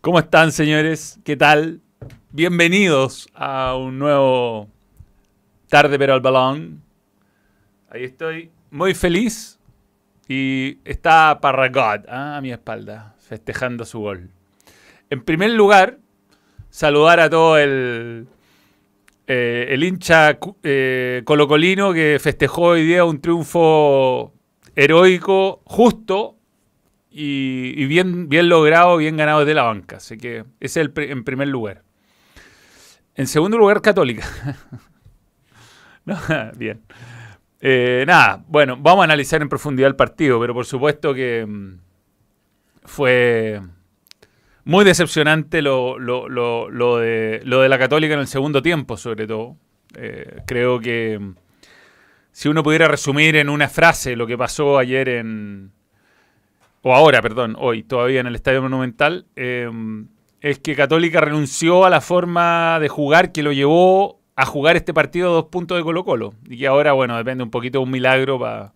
¿Cómo están, señores? ¿Qué tal? Bienvenidos a un nuevo Tarde pero al balón. Ahí estoy muy feliz y está Parragot ¿ah? a mi espalda, festejando su gol. En primer lugar, saludar a todo el, eh, el hincha eh, colocolino que festejó hoy día un triunfo heroico, justo y, bien, bien logrado, bien ganado desde la banca. Así que ese es el en primer lugar. En segundo lugar, Católica. bien. Eh, nada, bueno, vamos a analizar en profundidad el partido, pero por supuesto que mm, fue muy decepcionante lo, de, lo de la Católica en el segundo tiempo, sobre todo. Eh, creo que mm, si uno pudiera resumir en una frase lo que pasó ayer en, o ahora, perdón, hoy todavía en el Estadio Monumental, em, es que Católica renunció a la forma de jugar que lo llevó a jugar este partido a dos puntos de Colo Colo. Y que ahora, bueno, depende un poquito de un milagro para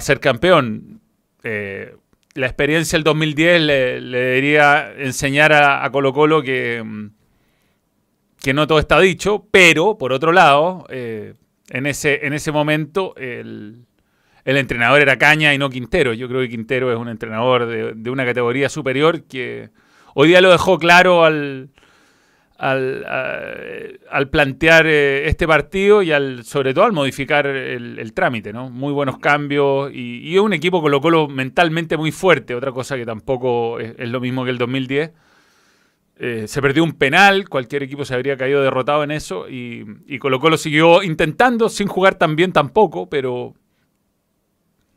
ser campeón. Eh, la experiencia del 2010 le, debería enseñar a, Colo Colo que, em, que no todo está dicho, pero por otro lado, eh, en, ese, en ese momento el el entrenador era Caña y no Quintero. Yo creo que Quintero es un entrenador de, una categoría superior que hoy día lo dejó claro al, al, plantear eh, este partido y al sobre todo al modificar el, trámite. ¿no? Muy buenos cambios y, un equipo Colo Colo mentalmente muy fuerte, otra cosa que tampoco es, lo mismo que el 2010. Eh, se perdió un penal, cualquier equipo se habría caído derrotado en eso y, y Colo Colo siguió intentando, sin jugar tan bien tampoco, pero,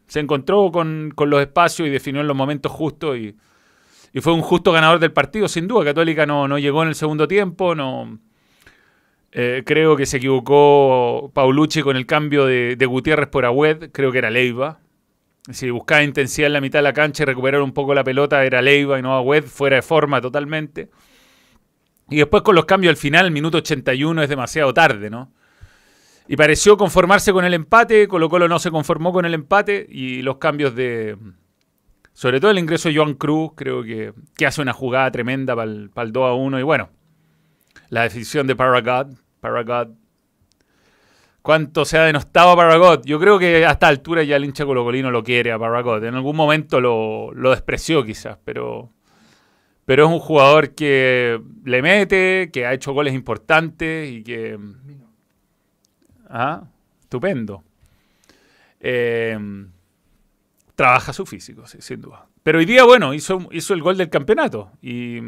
se encontró con, los espacios y definió en los momentos justos y, fue un justo ganador del partido, sin duda. Católica no, no llegó en el segundo tiempo, no. Eh, creo que se equivocó Paulucci con el cambio de, Gutiérrez por Agüed, creo que era Leiva. Si buscaba intensidad en la mitad de la cancha y recuperar un poco la pelota, era Leiva y no Agüed, fuera de forma totalmente. Y después con los cambios al final, minuto 81 es demasiado tarde, ¿no? Y pareció conformarse con el empate, Colo Colo no se conformó con el empate y los cambios de... Sobre todo el ingreso de Joan Cruz, creo que, hace una jugada tremenda para el, 2 a 1. Y bueno, la decisión de Paragot. Paragot. ¿Cuánto se ha denostado a Paragot? Yo creo que a esta altura ya el hincha colocolino lo quiere a Paragot. En algún momento lo, lo despreció quizás, pero, pero es un jugador que le mete, que ha hecho goles importantes y que ¿Ah? Estupendo. Eh, trabaja su físico, sin duda. Pero hoy día, bueno, hizo, hizo el gol del campeonato. Y,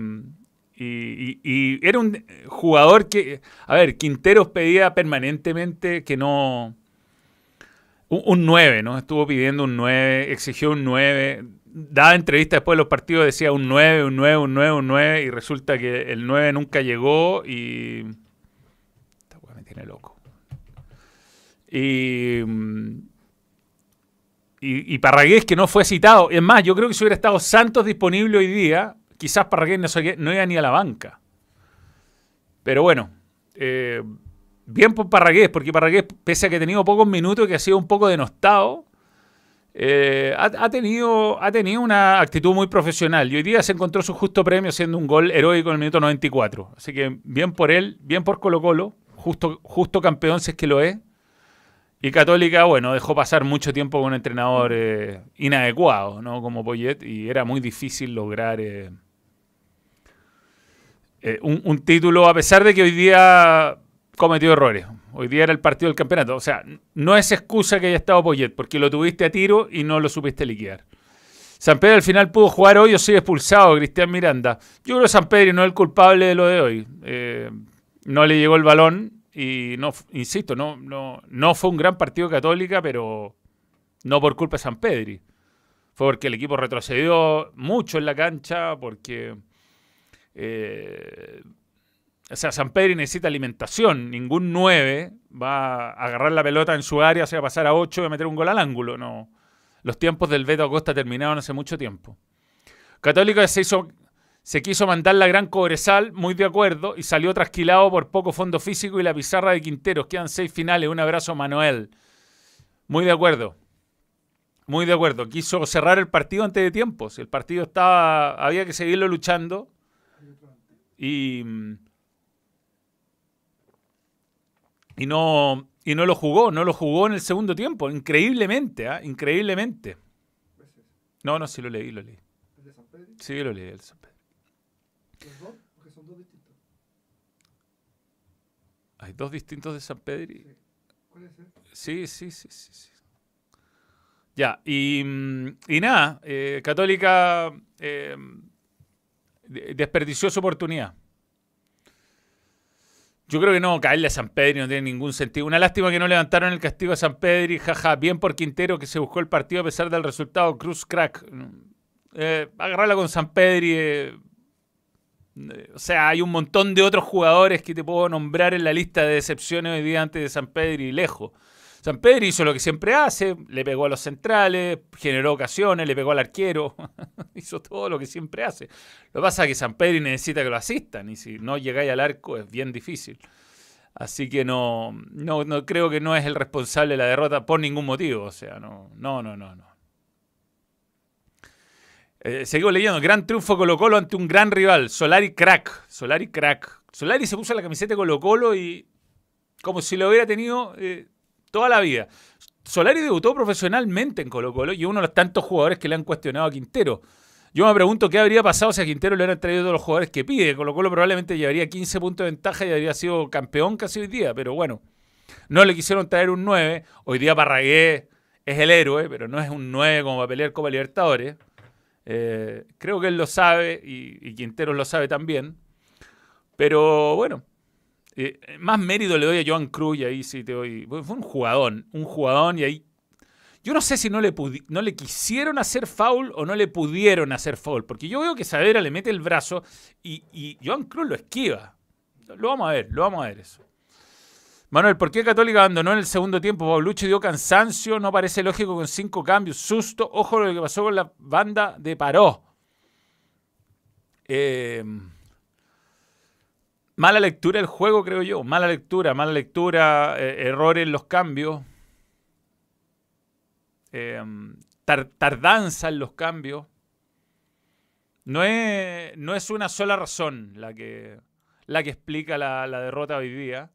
era un jugador que, a ver, Quinteros pedía permanentemente que no... Un, 9, ¿no? Estuvo pidiendo un 9, exigió un 9. Daba entrevistas después de los partidos, decía un 9, un 9, un 9, un 9. Y resulta que el 9 nunca llegó y... Esta me tiene loco. Y, y, Parragués que no fue citado. Es más, yo creo que si hubiera estado Santos disponible hoy día, quizás Parragués no, iba ni a la banca. Pero bueno, eh, bien por Parragués, porque Parragués, pese a que ha tenido pocos minutos, que ha sido un poco denostado, eh, ha, tenido, ha tenido una actitud muy profesional y hoy día se encontró su justo premio haciendo un gol heroico en el minuto 94. Así que bien por él, bien por Colo Colo, justo, justo campeón si es que lo es. Y Católica, bueno, dejó pasar mucho tiempo con un entrenador eh, inadecuado, ¿no? Como Poyet, y era muy difícil lograr eh, eh, un, título, a pesar de que hoy día cometió errores. Hoy día era el partido del campeonato. O sea, no es excusa que haya estado Poyet, porque lo tuviste a tiro y no lo supiste liquidar. San Pedro al final pudo jugar hoy o sigue expulsado, Cristian Miranda. Yo creo que San Pedro no es el culpable de lo de hoy. no le llegó el balón y no, insisto, no, no, no fue un gran partido católica, pero no por culpa de San Pedri. Fue porque el equipo retrocedió mucho en la cancha, porque eh, o sea, San Pedri necesita alimentación. Ningún 9 va a agarrar la pelota en su área, se va a pasar a 8 y a meter un gol al ángulo. No. Los tiempos del Beto Acosta terminaron hace mucho tiempo. Católica se hizo se quiso mandar la gran Cobresal, muy de acuerdo, y salió trasquilado por poco fondo físico y la pizarra de Quinteros. Quedan seis finales. Un abrazo, Manuel. Muy de acuerdo. Muy de acuerdo. Quiso cerrar el partido antes de tiempo. Si el partido estaba. había que seguirlo luchando. Y. Y no, y no lo jugó, no lo jugó en el segundo tiempo. Increíblemente, ¿ah? Increíblemente. No, no, sí lo leí, lo leí. Sí, lo leí, el de San Pedro. ¿Los dos? Porque son dos distintos. Hay dos distintos de San Pedro. y- Sí. ¿Cuál es ese? Sí, sí, sí, sí. sí. Ya, y, mm, y nada, eh, Católica eh, de- desperdició su oportunidad. Yo creo que no, caerle a San Pedro no tiene ningún sentido. Una lástima que no levantaron el castigo a San Pedro y jaja, bien por Quintero que se buscó el partido a pesar del resultado. Cruz crack. Eh, agarrarla con San eh, eh, o sea, hay un montón de otros jugadores que te puedo nombrar en la lista de decepciones hoy día antes de San Pedro y lejos. San Pedro hizo lo que siempre hace, le pegó a los centrales, generó ocasiones, le pegó al arquero, hizo todo lo que siempre hace. Lo que pasa es que San Pedro necesita que lo asistan y si no llegáis al arco es bien difícil. Así que no, no, no creo que no es el responsable de la derrota por ningún motivo. O sea, no, no, no, no. no. Eh, seguimos leyendo. Gran triunfo Colo Colo ante un gran rival. Solari crack. Solari crack. Solari se puso la camiseta de Colo Colo y como si lo hubiera tenido eh, toda la vida. Solari debutó profesionalmente en Colo Colo y uno de los tantos jugadores que le han cuestionado a Quintero. Yo me pregunto qué habría pasado si a Quintero le hubieran traído todos los jugadores que pide. Colo Colo probablemente llevaría 15 puntos de ventaja y habría sido campeón casi hoy día, pero bueno. No le quisieron traer un 9. Hoy día Parragué es el héroe, pero no es un 9 como para pelear Copa Libertadores. Eh, creo que él lo sabe y, y lo sabe también. Pero bueno, eh, más mérito le doy a Joan Cruz y ahí sí te doy. Fue un jugadón, un jugadón y ahí. Yo no sé si no le, no le quisieron hacer foul o no le pudieron hacer foul, porque yo veo que Saavedra le mete el brazo y, y Joan Cruz lo esquiva. Lo vamos a ver, lo vamos a ver eso. Manuel, ¿por qué Católica abandonó en el segundo tiempo? Paulucci dio cansancio, no parece lógico con cinco cambios. Susto, ojo lo que pasó con la banda de Paró. Eh, mala lectura del juego, creo yo. Mala lectura, mala lectura, eh, errores en los cambios. Eh, tar- tardanza en los cambios. No es, no es una sola razón la que, la que explica la, la derrota hoy día.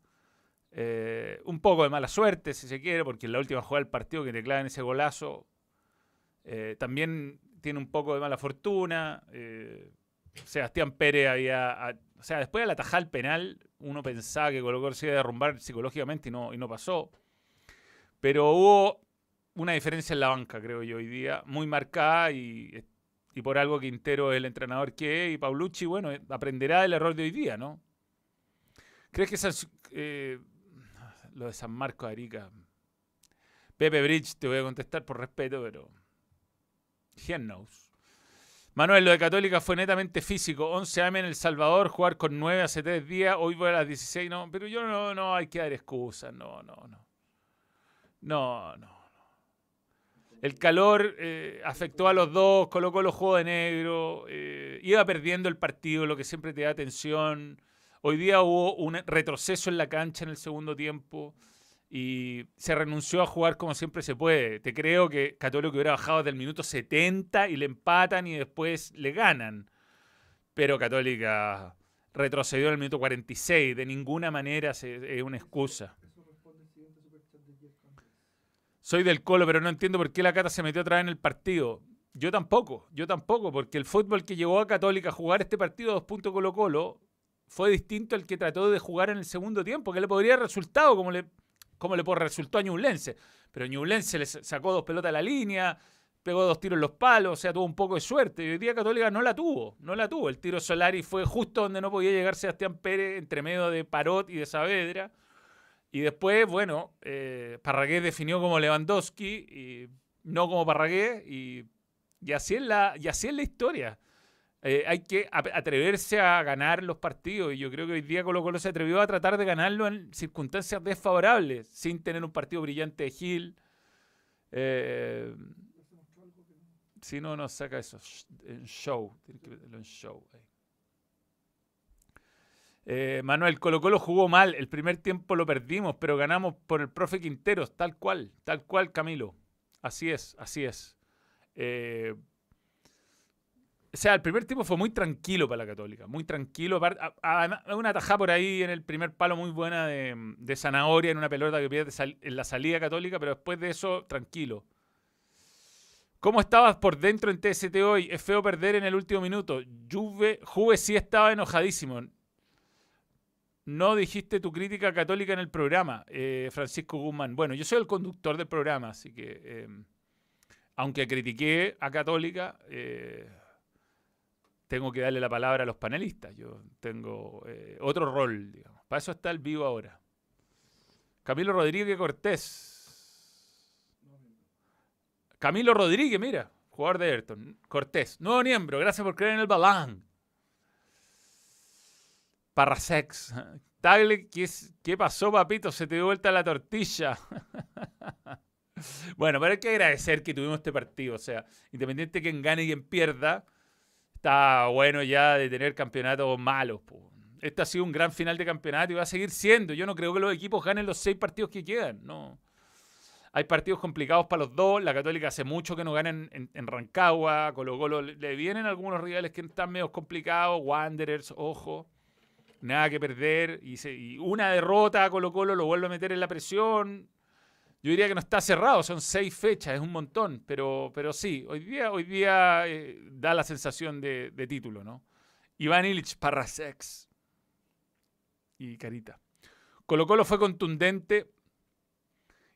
Eh, un poco de mala suerte, si se quiere, porque en la última jugada del partido que te clavan ese golazo, eh, también tiene un poco de mala fortuna. eh, Sebastián Pérez había. o sea, después de la tajada el penal, uno pensaba que Colo Colo se iba a derrumbar psicológicamente y no, y no pasó. Pero hubo una diferencia en la banca, creo yo, hoy día, muy marcada y, y por algo Quintero es el entrenador que es y Paulucci, bueno, aprenderá del error de hoy día, ¿no? ¿Crees que esas, lo de San Marcos Arica? Pepe Bridge, te voy a contestar por respeto, pero. He knows. Manuel, lo de Católica fue netamente físico. 11 AM en El Salvador, jugar con 9 hace 3 días, hoy voy a las 16, no. Pero yo no, no hay que dar excusas, no, no, no. No, no. El calor eh, afectó a los dos, colocó los juegos de negro, eh, iba perdiendo el partido, lo que siempre te da tensión. Hoy día hubo un retroceso en la cancha en el segundo tiempo y se renunció a jugar como siempre se puede. Te creo que Católico hubiera bajado desde el minuto 70 y le empatan y después le ganan. Pero Católica retrocedió en el minuto 46. De ninguna manera es una excusa. Soy del Colo, pero no entiendo por qué la Cata se metió otra vez en el partido. Yo tampoco, yo tampoco, porque el fútbol que llevó a Católica a jugar este partido a dos puntos Colo Colo fue distinto al que trató de jugar en el segundo tiempo, que le podría haber resultado como le, como le resultó a Ñublense. Pero Ñublense le sa- sacó dos pelotas a la línea, pegó dos tiros en los palos, o sea, tuvo un poco de suerte. Y hoy día Católica no la tuvo, no la tuvo. El tiro Solari fue justo donde no podía llegar Sebastián Pérez, entre medio de Parot y de Saavedra. Y después, bueno, eh, definió como Lewandowski y no como Parragués. Y, y así, la, y así es la historia. Eh, hay que atreverse a ganar los partidos. Y yo creo que hoy día Colo Colo se atrevió a tratar de ganarlo en circunstancias desfavorables, sin tener un partido brillante de Gil. Eh, si no, nos saca eso. En show. Tiene que meterlo en show. Eh, Manuel, Colo Colo jugó mal. El primer tiempo lo perdimos, pero ganamos por el profe Quinteros. Tal cual, tal cual, Camilo. Así es, así es. Eh, o sea, el primer tiempo fue muy tranquilo para la Católica, muy tranquilo. Una tajada por ahí en el primer palo muy buena de, de Zanahoria en una pelota que pierde en la salida Católica, pero después de eso, tranquilo. ¿Cómo estabas por dentro en TST hoy? Es feo perder en el último minuto. Juve, Juve sí estaba enojadísimo. No dijiste tu crítica católica en el programa, eh, Francisco Guzmán. Bueno, yo soy el conductor del programa, así que eh, aunque critiqué a Católica, eh, tengo que darle la palabra a los panelistas. Yo tengo eh, otro rol, digamos. Para eso está el vivo ahora. Camilo Rodríguez Cortés. Camilo Rodríguez, mira, jugador de Everton. Cortés, nuevo miembro, gracias por creer en el balán. Parrasex. Tagle, ¿qué, ¿qué pasó, papito? Se te dio vuelta la tortilla. bueno, pero hay que agradecer que tuvimos este partido. O sea, independiente de quien gane y quien pierda, está bueno ya de tener campeonatos malos. po. Este ha sido un gran final de campeonato y va a seguir siendo. Yo no creo que los equipos ganen los seis partidos que quedan. No. Hay partidos complicados para los dos. La Católica hace mucho que no ganan en, Rancagua. Colo Colo le, le vienen algunos rivales que están medio complicados. Wanderers, ojo. Nada que perder. Y, se- y una derrota a Colo Colo lo vuelve a meter en la presión. Yo diría que no está cerrado, son seis fechas, es un montón, pero, pero sí, hoy día, hoy día eh, da la sensación de, de título, ¿no? Iván Illich Parrasex y Carita. Colo Colo fue contundente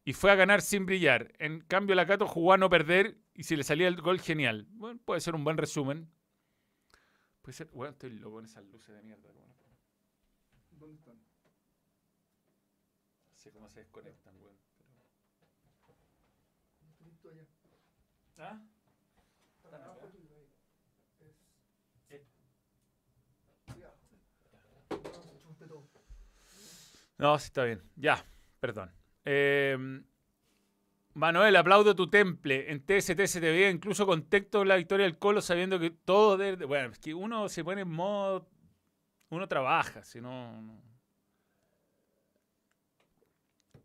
y fue a ganar sin brillar. En cambio, la Cato jugó a no perder y si le salía el gol, genial. Bueno, puede ser un buen resumen. Puede ser, bueno, estoy loco con esas luces de mierda. ¿Dónde están? No sé cómo se desconectan, weón. Allá. ¿Ah? Está abajo tuyo ahí. Es. Cuidado. No, se chupaste todo. No, sí está bien. Ya, perdón. Eh, Manuel, aplaudo tu temple. En TST se te veía incluso contexto la victoria del Colo sabiendo que todo... de- bueno, es que uno se pone en modo... Uno trabaja, si no...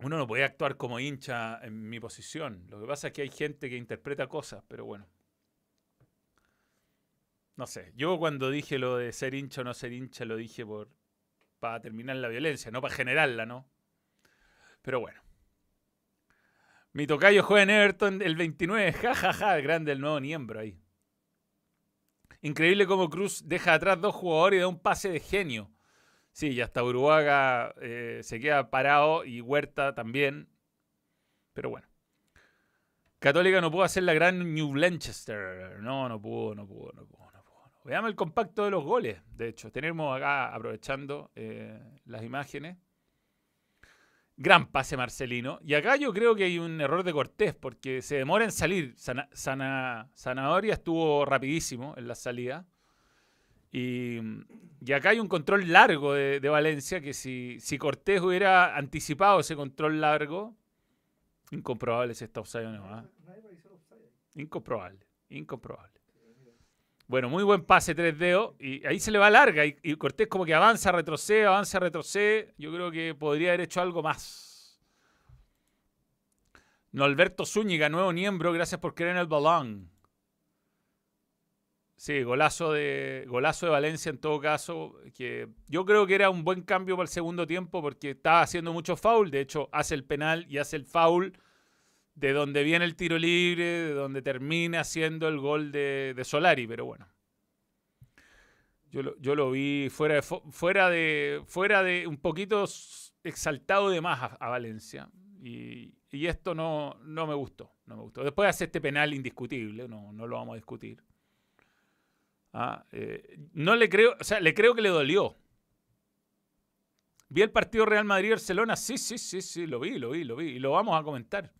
no- Uno no puede actuar como hincha en mi posición. Lo que pasa es que hay gente que interpreta cosas, pero bueno. No sé. Yo cuando dije lo de ser hincha o no ser hincha, lo dije por para terminar la violencia, no para generarla, ¿no? Pero bueno. Mi tocayo juega en Everton el 29, jajaja, grande el nuevo miembro ahí. Increíble cómo Cruz deja atrás dos jugadores y da un pase de genio. Sí, y hasta Uruguaga eh, se queda parado y Huerta también. Pero bueno. Católica no pudo hacer la gran New Blanchester. No, no pudo, no pudo, no pudo, no pudo. Veamos el compacto de los goles. De hecho, tenemos acá, aprovechando eh, las imágenes. Gran pase Marcelino. Y acá yo creo que hay un error de Cortés porque se demora en salir. Sana, Sana- Zanahoria estuvo rapidísimo en la salida. Y, y acá hay un control largo de, de Valencia que si, si Cortés hubiera anticipado ese control largo, incomprobable si está offside o no. ahí. Incomprobable, incomprobable. Bueno, muy buen pase, tres dedos. Y ahí se le va larga. Y, y Cortés como que avanza, retrocede, avanza, retrocede. Yo creo que podría haber hecho algo más. Norberto Zúñiga, nuevo miembro. Gracias por creer en el balón. Sí, golazo de, golazo de Valencia en todo caso. Que yo creo que era un buen cambio para el segundo tiempo porque estaba haciendo mucho foul. De hecho, hace el penal y hace el foul de donde viene el tiro libre, de donde termina haciendo el gol de, de Solari, pero bueno. Yo lo, yo lo vi fuera de, fuera, de, fuera de un poquito exaltado de más a, a Valencia. Y, y esto no, no me gustó, no me gustó. Después hace este penal indiscutible, no, no lo vamos a discutir. Ah, eh, no le creo, o sea, le creo que le dolió. ¿Vi el partido Real Madrid-Barcelona? Sí, sí, sí, sí, lo vi, lo vi, lo vi. Y lo vamos a comentar.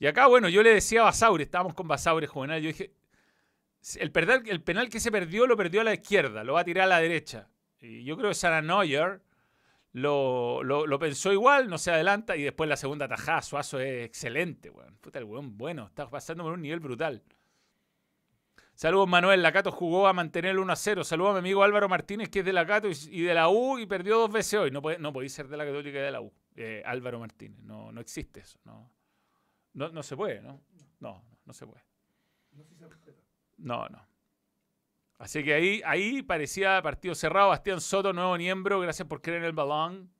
Y acá, bueno, yo le decía a Basaure, estábamos con Basaure Juvenal, yo dije, el, penal, el penal que se perdió lo perdió a la izquierda, lo va a tirar a la derecha. Y yo creo que Sara Neuer lo, lo, pensó igual, no se adelanta, y después la segunda tajada, Suazo es excelente. Puta, el weón bueno, está pasando por un nivel brutal. Saludos Manuel, Lacato jugó a mantener el 1 a 0. Saludos a mi amigo Álvaro Martínez, que es de Lacato y, y de la U y perdió dos veces hoy. No, podéis ser de la Católica y de la U. Eh, Álvaro Martínez, no, no existe eso. No, No, no se puede, ¿no? No, no se puede. No. No. Así que ahí, ahí parecía partido cerrado. Bastián Soto, nuevo miembro. Gracias por creer en el balón.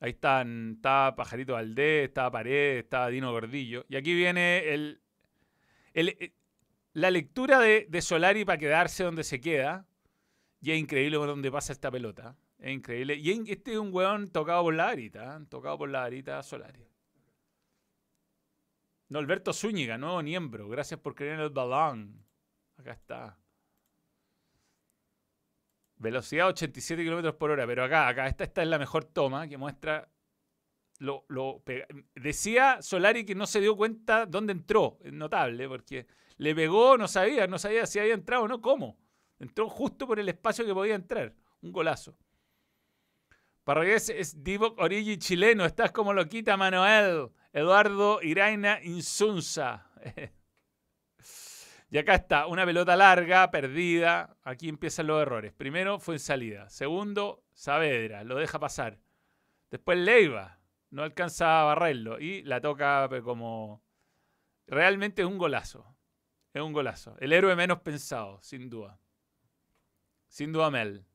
Ahí están, estaba Pajarito Valdés, estaba Paredes, estaba Dino Gordillo. Y aquí viene el, el- la lectura de, Solari para quedarse donde se queda. Y es increíble por dónde pasa esta pelota. Es increíble. Y este es un weón tocado por la varita. ¿eh? Tocado por la varita Solari. Norberto Zúñiga, nuevo miembro. Gracias por creer en el balón. Acá está. Velocidad 87 kilómetros por hora. Pero acá, acá, esta, esta es la mejor toma que muestra. Lo, lo Decía Solari que no se dio cuenta dónde entró. Es notable, porque le pegó, no sabía, no sabía si había entrado o no, cómo. Entró justo por el espacio que podía entrar. Un golazo. Parragués es Divock Origi chileno. Estás como lo quita Manuel. Eduardo Iraina Insunza. y acá está, una pelota larga, perdida. Aquí empiezan los errores. Primero fue en salida. Segundo, Saavedra, lo deja pasar. Después Leiva, no alcanza a barrerlo. Y la toca como... Realmente es un golazo. Es un golazo. El héroe menos pensado, sin duda. Sin duda Mel.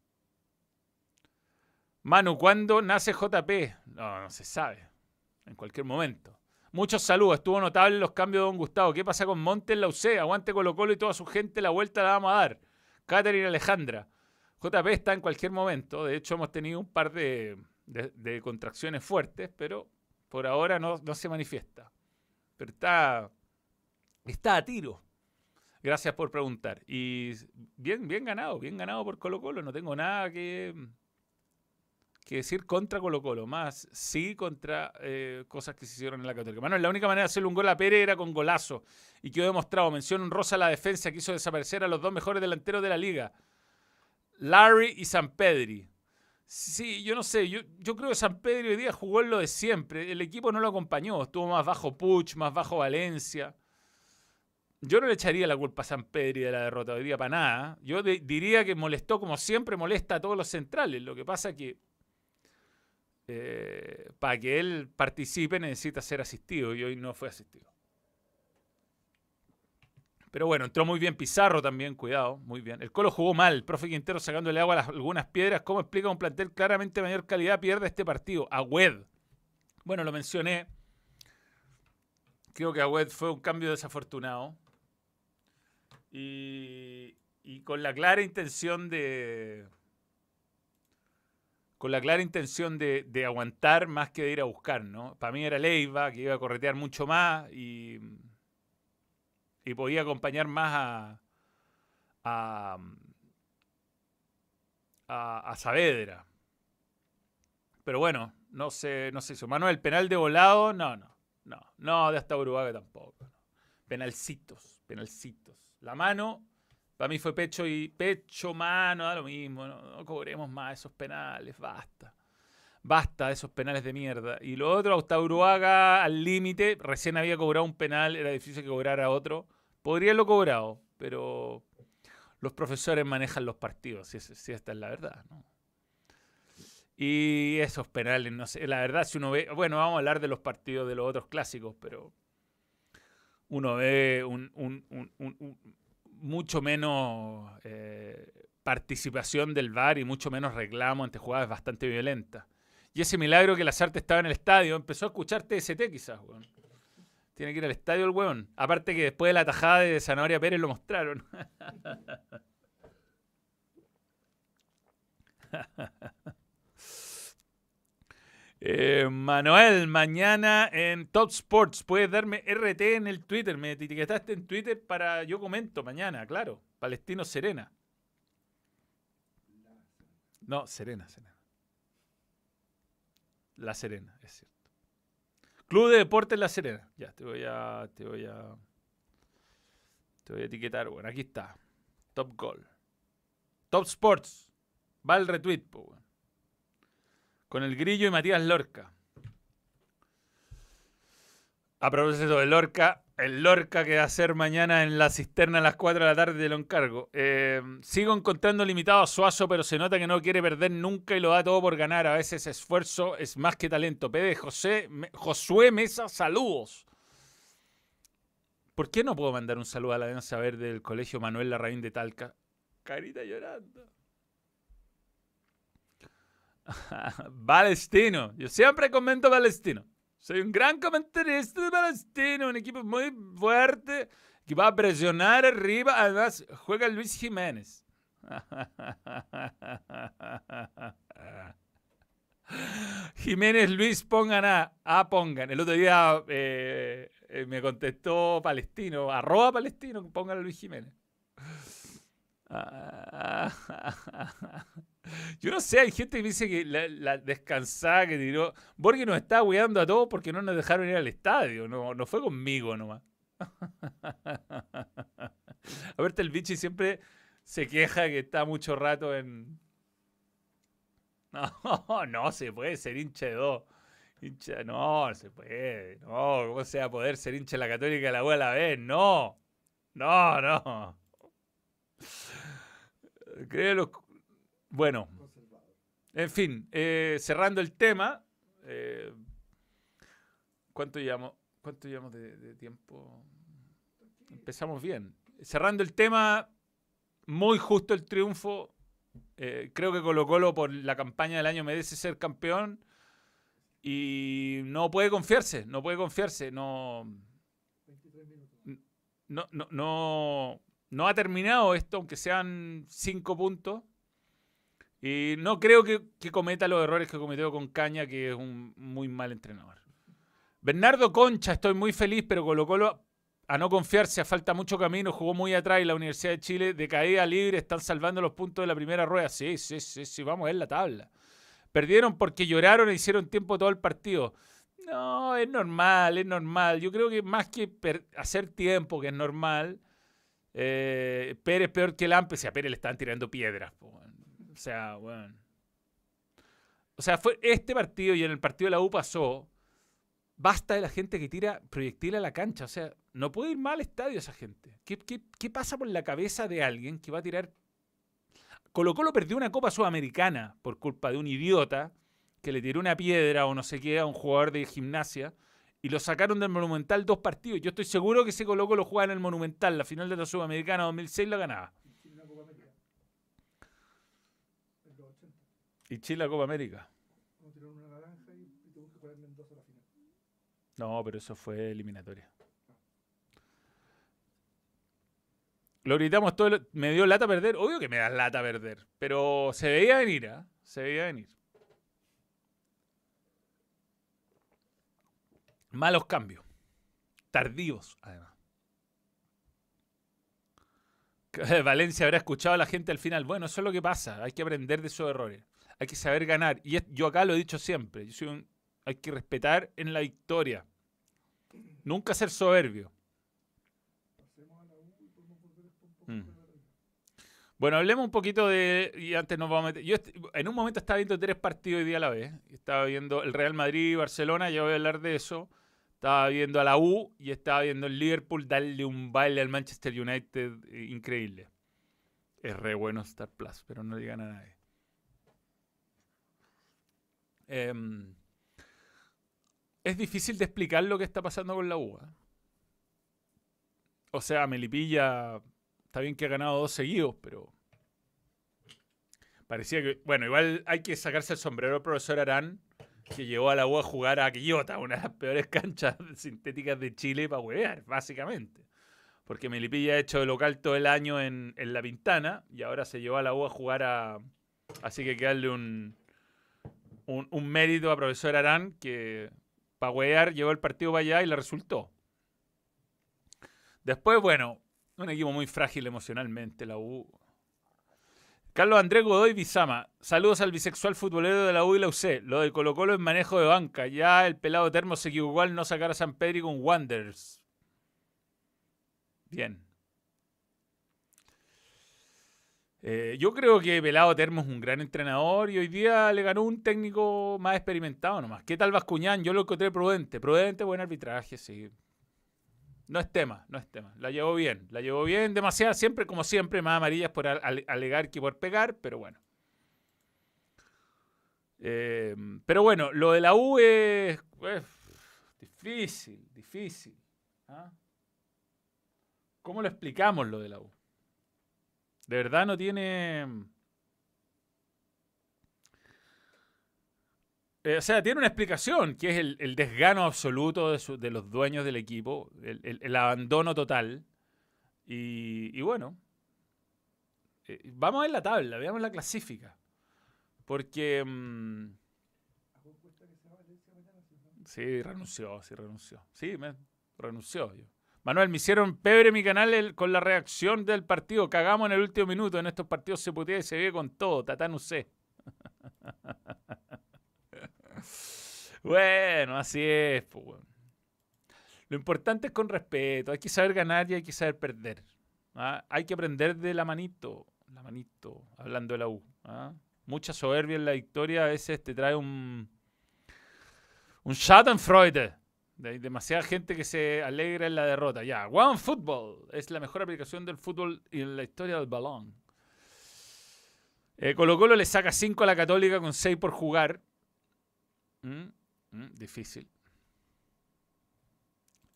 Manu, ¿cuándo nace JP? No, no se sabe. En cualquier momento. Muchos saludos. Estuvo notable los cambios de Don Gustavo. ¿Qué pasa con Montes, la UC? Aguante Colo Colo y toda su gente. La vuelta la vamos a dar. Catherine Alejandra. JP está en cualquier momento. De hecho, hemos tenido un par de, de- contracciones fuertes, pero por ahora no, no se manifiesta. Pero está, está a tiro. Gracias por preguntar. Y bien, bien ganado, bien ganado por Colo Colo. No tengo nada que, que decir contra Colo Colo, más sí contra eh, cosas que se hicieron en la Católica. Manuel, la única manera de hacerle un gol a Pérez era con golazo. Y quedó demostrado. Mención honrosa a la defensa que hizo desaparecer a los dos mejores delanteros de la liga. Larry y San Pedri. Sí, yo no sé, yo, yo creo que San Pedro hoy día jugó en lo de siempre. El equipo no lo acompañó, estuvo más bajo Puch, más bajo Valencia. Yo no le echaría la culpa a San Pedro de la derrota hoy día para nada. Yo diría que molestó como siempre molesta a todos los centrales. Lo que pasa que eh, para que él participe necesita ser asistido y hoy no fue asistido. Pero bueno, entró muy bien Pizarro también, cuidado, muy bien. El Colo jugó mal, profe Quintero sacándole agua a las- algunas piedras. ¿Cómo explica un plantel claramente mayor calidad pierde este partido? Agüed. Bueno, lo mencioné. Creo que Agüed fue un cambio desafortunado. Y, con la clara intención de. Con la clara intención de, aguantar más que de ir a buscar, ¿no? Para mí era Leiva, que iba a corretear mucho más y y podía acompañar más a, a, a, a Saavedra. Pero bueno, no se, no se hizo. Manuel, penal de volado, no, no, no, no, de hasta Uruguay tampoco. Penalcitos, penalcitos. La mano, para mí fue pecho y pecho, mano, da lo mismo, no, cobremos más esos penales, basta. Basta de esos penales de mierda. Y lo otro, Uruaga al límite, recién había cobrado un penal, era difícil que cobrara otro. Podría haberlo cobrado, pero los profesores manejan los partidos, si, si esta es la verdad. ¿no? Y esos penales, no sé, la verdad, si uno ve, bueno, vamos a hablar de los partidos de los otros clásicos, pero uno ve un, mucho menos eh, participación del VAR y mucho menos reclamo ante jugadas bastante violentas. Y ese milagro que Lazarte estaba en el estadio, empezó a escuchar TST quizás, weón. Tiene que ir al estadio el weón. Aparte que después de la tajada de Zanahoria Pérez lo mostraron. Eh, Manuel, mañana en Top Sports puedes darme RT en el Twitter. Me etiquetaste en Twitter para yo comento mañana, claro. Palestino Serena. No, Serena, Serena. La Serena, es cierto. Club de Deportes La Serena. Ya, te voy a. Te voy a. Te voy a etiquetar. Bueno, aquí está. Top Goal. Top Sports. Va el retweet, po, weón. Con el grillo y Matías Lorca. A propósito de Lorca, El Lorca que va a ser mañana en la cisterna a las 4 de la tarde, te lo encargo. Eh, sigo encontrando limitado a Suazo, pero se nota que no quiere perder nunca y lo da todo por ganar. A veces esfuerzo es más que talento. Pede José, Josué Mesa, saludos. ¿Por qué no puedo mandar un saludo a la Alianza Verde del Colegio Manuel Larraín de Talca? Carita llorando. Palestino. Yo siempre comento Palestino. Soy un gran comentarista de Palestino, un equipo muy fuerte que va a presionar arriba. Además, juega Luis Jiménez. Jiménez Luis, pongan a, a pongan. El otro día eh, eh, me contestó Palestino, arroba Palestino, pongan a Luis Jiménez. Yo no sé, hay gente que dice que la, descansada que tiró. Borges nos está hueando a todos porque no nos dejaron ir al estadio. No, no fue conmigo nomás. A ver, el bichi siempre se queja que está mucho rato en. No, no se puede ser hincha de dos. Hincha, no, se puede. No, ¿cómo se va a poder ser hincha de la Católica y la U a la vez? No, no, no. Créelo. Bueno, en fin, eh, cerrando el tema. eh, ¿Cuánto llevamos, cuánto llevamos de, de tiempo? Empezamos bien. Cerrando el tema, muy justo el triunfo. Eh, creo que Colo Colo por la campaña del año merece ser campeón. Y no puede confiarse, no puede confiarse. No, 23 minutos. no, no, no, no ha terminado esto, aunque sean cinco puntos. Y no creo que, cometa los errores que cometió con Caña, que es un muy mal entrenador. Bernardo Concha, estoy muy feliz, pero Colo Colo a no confiarse, falta mucho camino, jugó muy atrás y la Universidad de Chile de caída libre, están salvando los puntos de la primera rueda. Sí, sí, sí, sí, vamos a ver la tabla. Perdieron porque lloraron e hicieron tiempo todo el partido. No, es normal, es normal. Yo creo que más que hacer tiempo, que es normal, eh, Pérez peor que Lampe. O sea, Pérez le están tirando piedras. O sea. O sea, fue este partido y en el partido de la U pasó. Basta de la gente que tira proyectil a la cancha. O sea, no puede ir mal al estadio esa gente. ¿Qué, qué, qué pasa por la cabeza de alguien que va a tirar Colo Colo perdió una Copa Sudamericana por culpa de un idiota que le tiró una piedra o no sé qué a un jugador de gimnasia y lo sacaron del Monumental dos partidos. Yo estoy seguro que ese Colo Colo jugaba en el Monumental, la final de la Sudamericana 2006 la ganaba. Y Chile una Copa América. En los 80. Y Chile la Copa América. La. No, pero eso fue eliminatoria. Lo gritamos todo. Me dio lata perder. Obvio que me da lata perder. Pero se veía venir, ¿ah? Se veía venir. Malos cambios. Tardíos, además. Valencia habrá escuchado a la gente al final. Bueno, eso es lo que pasa. Hay que aprender de esos errores. Hay que saber ganar. Y yo acá lo he dicho siempre. Hay que respetar en la victoria. Nunca ser soberbio. Mm. Bueno, hablemos un poquito de. Y antes nos vamos a meter. Yo en un momento estaba viendo tres partidos hoy día a la vez. Estaba viendo el Real Madrid y Barcelona, ya voy a hablar de eso. Estaba viendo a la U y estaba viendo el Liverpool darle un baile al Manchester United eh, increíble. Es re bueno Star Plus, pero no digan a nadie. Em, es difícil de explicar lo que está pasando con la U. ¿eh? O sea, Melipilla Está bien que ha ganado dos seguidos, pero. Parecía que. Bueno, igual hay que sacarse el sombrero profesor Arán, que llevó a la U a jugar a Quillota, una de las peores canchas sintéticas de Chile para huevear, básicamente. Porque Melipilla ha hecho de local todo el año en, en La Pintana y ahora se llevó a la U a jugar a. Así que hay que darle un, un, mérito a profesor Arán, que para huevear llevó el partido para allá y le resultó. Después, bueno, un equipo muy frágil emocionalmente, la U. Carlos Andrés Godoy Bizama. Saludos al bisexual futbolero de la U y la UC. Lo de Colo Colo es manejo de banca. Ya el pelado termo se equivocó al no sacar a San Pedro con Wanderers. Bien. Eh, yo creo que Pelado Termo es un gran entrenador y hoy día le ganó un técnico más experimentado nomás. ¿Qué tal Vascuñán? Yo lo encontré prudente. Prudente, buen arbitraje, sí. No es tema, no es tema. La llevó bien, la llevó bien. Demasiado, siempre, como siempre, más amarillas por alegar que por pegar, pero bueno. Eh, pero bueno, lo de la U es, difícil, difícil. ¿ah? ¿Cómo lo explicamos lo de la U? De verdad no tiene... Eh, o sea, tiene una explicación, que es el, desgano absoluto de, los dueños del equipo, el, abandono total. Y, bueno, eh, vamos a ver la tabla, veamos la clasifica. Porque... Mm, sí, renunció, sí, renunció. Sí, me renunció yo. Manuel, me hicieron pebre mi canal con la reacción del partido. Cagamos en el último minuto. En estos partidos se putea y se ve con todo. Tatán sé. Bueno, así es. Lo importante es con respeto. Hay que saber ganar y hay que saber perder. ¿ah? Hay que aprender de la manito. La manito, hablando de la U. ¿ah? Mucha soberbia en la victoria a veces te trae un, un Schadenfreude. Hay demasiada gente que se alegra en la derrota. Ya, One Football es la mejor aplicación del fútbol en la historia del balón. Eh, Colo Colo le saca 5 a la Católica con 6 por jugar. ¿Mm? Mm, difícil.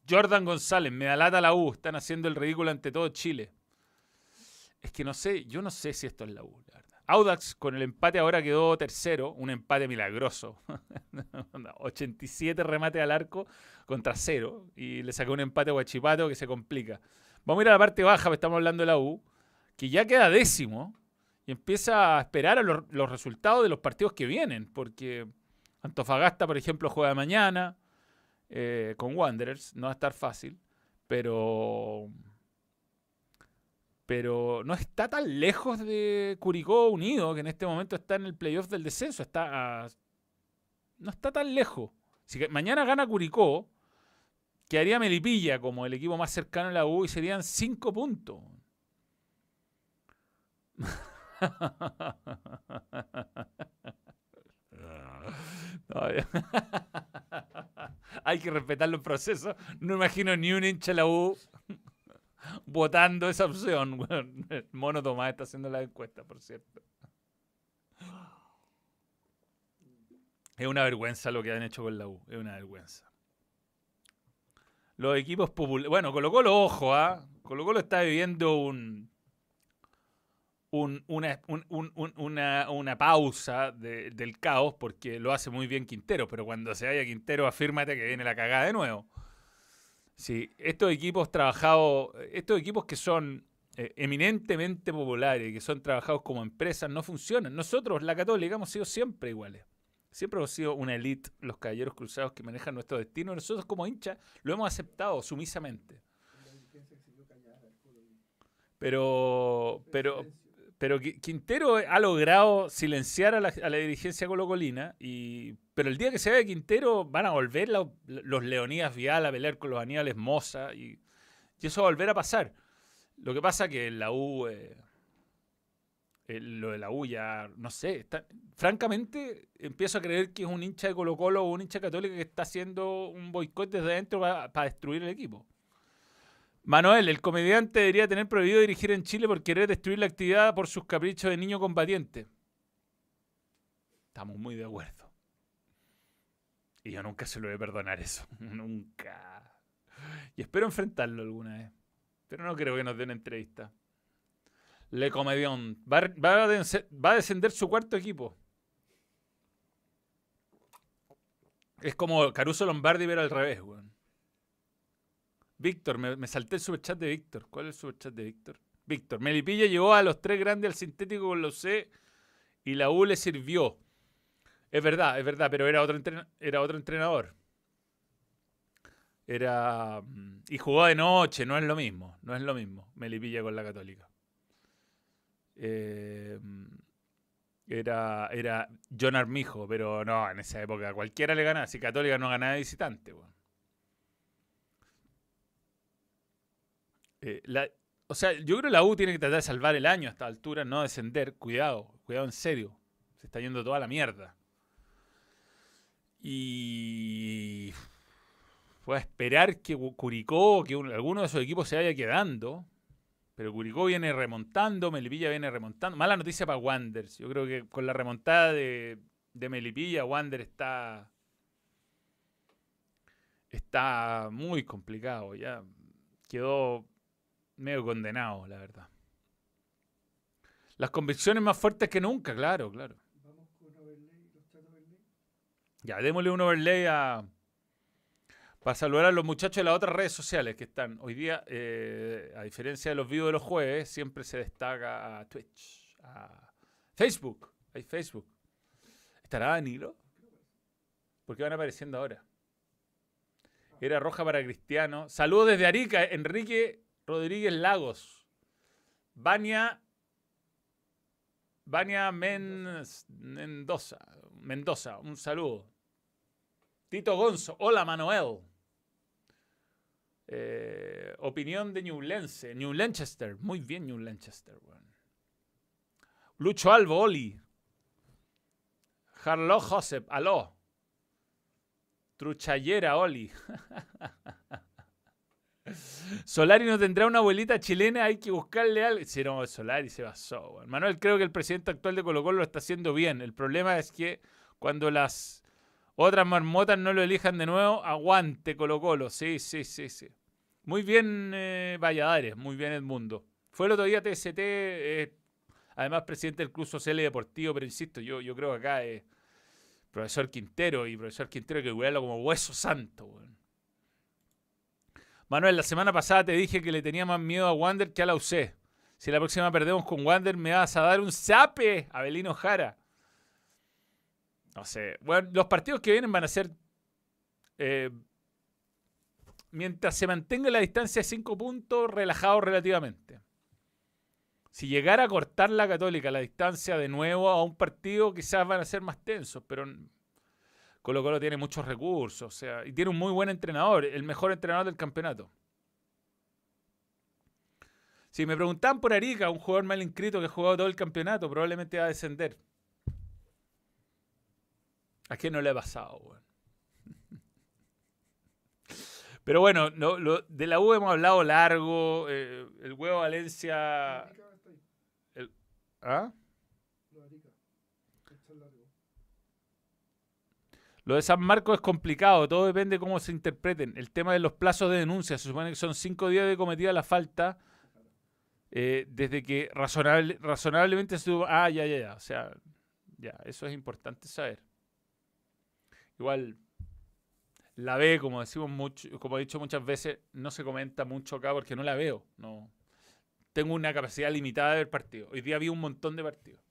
Jordan González, me da la U, están haciendo el ridículo ante todo Chile. Es que no sé, yo no sé si esto es la U, la verdad. Audax con el empate ahora quedó tercero, un empate milagroso. 87 remates al arco contra cero y le sacó un empate a Guachipato que se complica. Vamos a ir a la parte baja, estamos hablando de la U, que ya queda décimo y empieza a esperar a los resultados de los partidos que vienen, porque Antofagasta, por ejemplo, juega mañana eh, con Wanderers. No va a estar fácil, pero. Pero no está tan lejos de Curicó Unido, que en este momento está en el playoff del descenso. Está no está tan lejos. Si mañana gana Curicó, quedaría Melipilla como el equipo más cercano a la U y serían cinco puntos. Hay que respetar los procesos. No imagino ni un hincha la U votando esa opción. el mono Tomás está haciendo la encuesta, por cierto. Es una vergüenza lo que han hecho con la U. Es una vergüenza. Los equipos populares. Bueno, colocó los ojos, ¿ah? Colocó lo está viviendo un una, una, pausa del caos porque lo hace muy bien Quintero, pero cuando se vaya Quintero, afírmate que viene la cagada de nuevo. Sí, estos equipos trabajados, estos equipos que son eh, eminentemente populares, que son trabajados como empresas, no funcionan. Nosotros, la Católica, hemos sido siempre iguales. Siempre hemos sido una elite, los caballeros cruzados que manejan nuestro destino. Nosotros como hinchas lo hemos aceptado sumisamente. Pero, pero, pero Quintero ha logrado silenciar a la, dirigencia colocolina, y, pero el día que se vaya Quintero van a volver los Leonidas Vial a pelear con los Aníbales Moza y, eso va a volver a pasar. Lo que pasa que la U, eh, lo de la U ya, no sé, francamente empiezo a creer que es un hincha de Colo Colo o un hincha católico que está haciendo un boicot desde adentro para destruir el equipo. Manuel, el comediante debería tener prohibido dirigir en Chile por querer destruir la actividad por sus caprichos de niño combatiente. Estamos muy de acuerdo. Y yo nunca se lo voy a perdonar eso. nunca. Y espero enfrentarlo alguna vez. Pero no creo que nos una entrevista. Le Comedión. Va, a descender su cuarto equipo. Es como Caruso Lombardi, pero al revés, weón. Víctor, me, salté el superchat de Víctor. ¿Cuál es el superchat de Víctor? Víctor, Melipilla llevó a los tres grandes al sintético con los C y la U le sirvió. Es verdad, es verdad, pero era otro, era otro entrenador. Era. Mm, y jugó de noche, no es lo mismo. No es lo mismo. Melipilla con la Católica. Eh, era, era John Armijo, pero no, en esa época cualquiera le ganaba. Si Católica no ganaba de visitante, bueno. Eh, o sea, yo creo que la U tiene que tratar de salvar el año a esta altura, no descender. Cuidado, cuidado en serio. Se está yendo toda la mierda. Y. fue a esperar que Curicó, que alguno de esos equipos se vaya quedando. Pero Curicó viene remontando, Melipilla viene remontando. Mala noticia para Wanderers. Yo creo que con la remontada de, de Melipilla, Wander está. Está muy complicado. Ya quedó medio condenado, la verdad. Las convicciones más fuertes que nunca, claro, claro. Vamos con overlay, los overlay. Ya, démosle un overlay a. Para saludar a los muchachos de las otras redes sociales que están. Hoy día, eh, a diferencia de los videos de los jueves, siempre se destaca a Twitch, a Facebook. Hay Facebook. ¿Estará Danilo? ¿Por qué van apareciendo ahora? Era roja para Cristiano. Saludos desde Arica, Enrique Rodríguez Lagos. Vania. Vania Men- Mendoza. Mendoza, un saludo. Tito Gonzo. Hola, Manuel. Eh, opinión de Newlense. New Lanchester. Muy bien, New Lanchester. Lucho Albo, Oli. Harlow Josep, aló. Truchayera, Oli. Solari no tendrá una abuelita chilena, hay que buscarle algo. Si no, Solari se basó. weón. Manuel, creo que el presidente actual de Colo Colo lo está haciendo bien. El problema es que cuando las otras marmotas no lo elijan de nuevo, aguante Colo Colo. Sí, sí, sí, sí. Muy bien eh, Valladares, muy bien Edmundo. Fue el otro día TST, eh, además presidente del Club Social y Deportivo, pero insisto, yo, yo creo que acá es profesor Quintero y profesor Quintero que cuidarlo como hueso santo. Manuel, la semana pasada te dije que le tenía más miedo a Wander que a la UC. Si la próxima perdemos con Wander, me vas a dar un zape, Abelino Jara. No sé. Bueno, los partidos que vienen van a ser. eh, mientras se mantenga la distancia de 5 puntos, relajados relativamente. Si llegara a cortar la Católica la distancia de nuevo a un partido, quizás van a ser más tensos, pero Colo Colo tiene muchos recursos, o sea, y tiene un muy buen entrenador, el mejor entrenador del campeonato. Si me preguntan por Arica, un jugador mal inscrito que ha jugado todo el campeonato, probablemente va a descender. ¿A qué no le ha pasado, weón? Pero bueno, lo- de la U hemos hablado largo. eh, el huevo Valencia. El- ¿Ah? lo de Arica. Está largo. Lo de San Marcos es complicado, todo depende de cómo se interpreten. El tema de los plazos de denuncia, se supone que son cinco días de cometida la falta, eh, desde que razonable, razonablemente se. Ah, ya, ya, ya, o sea, ya, eso es importante saber. Igual, la B, como decimos mucho, como he dicho muchas veces, no se comenta mucho acá porque no la veo. No. Tengo una capacidad limitada de ver partidos. Hoy día vi un montón de partidos.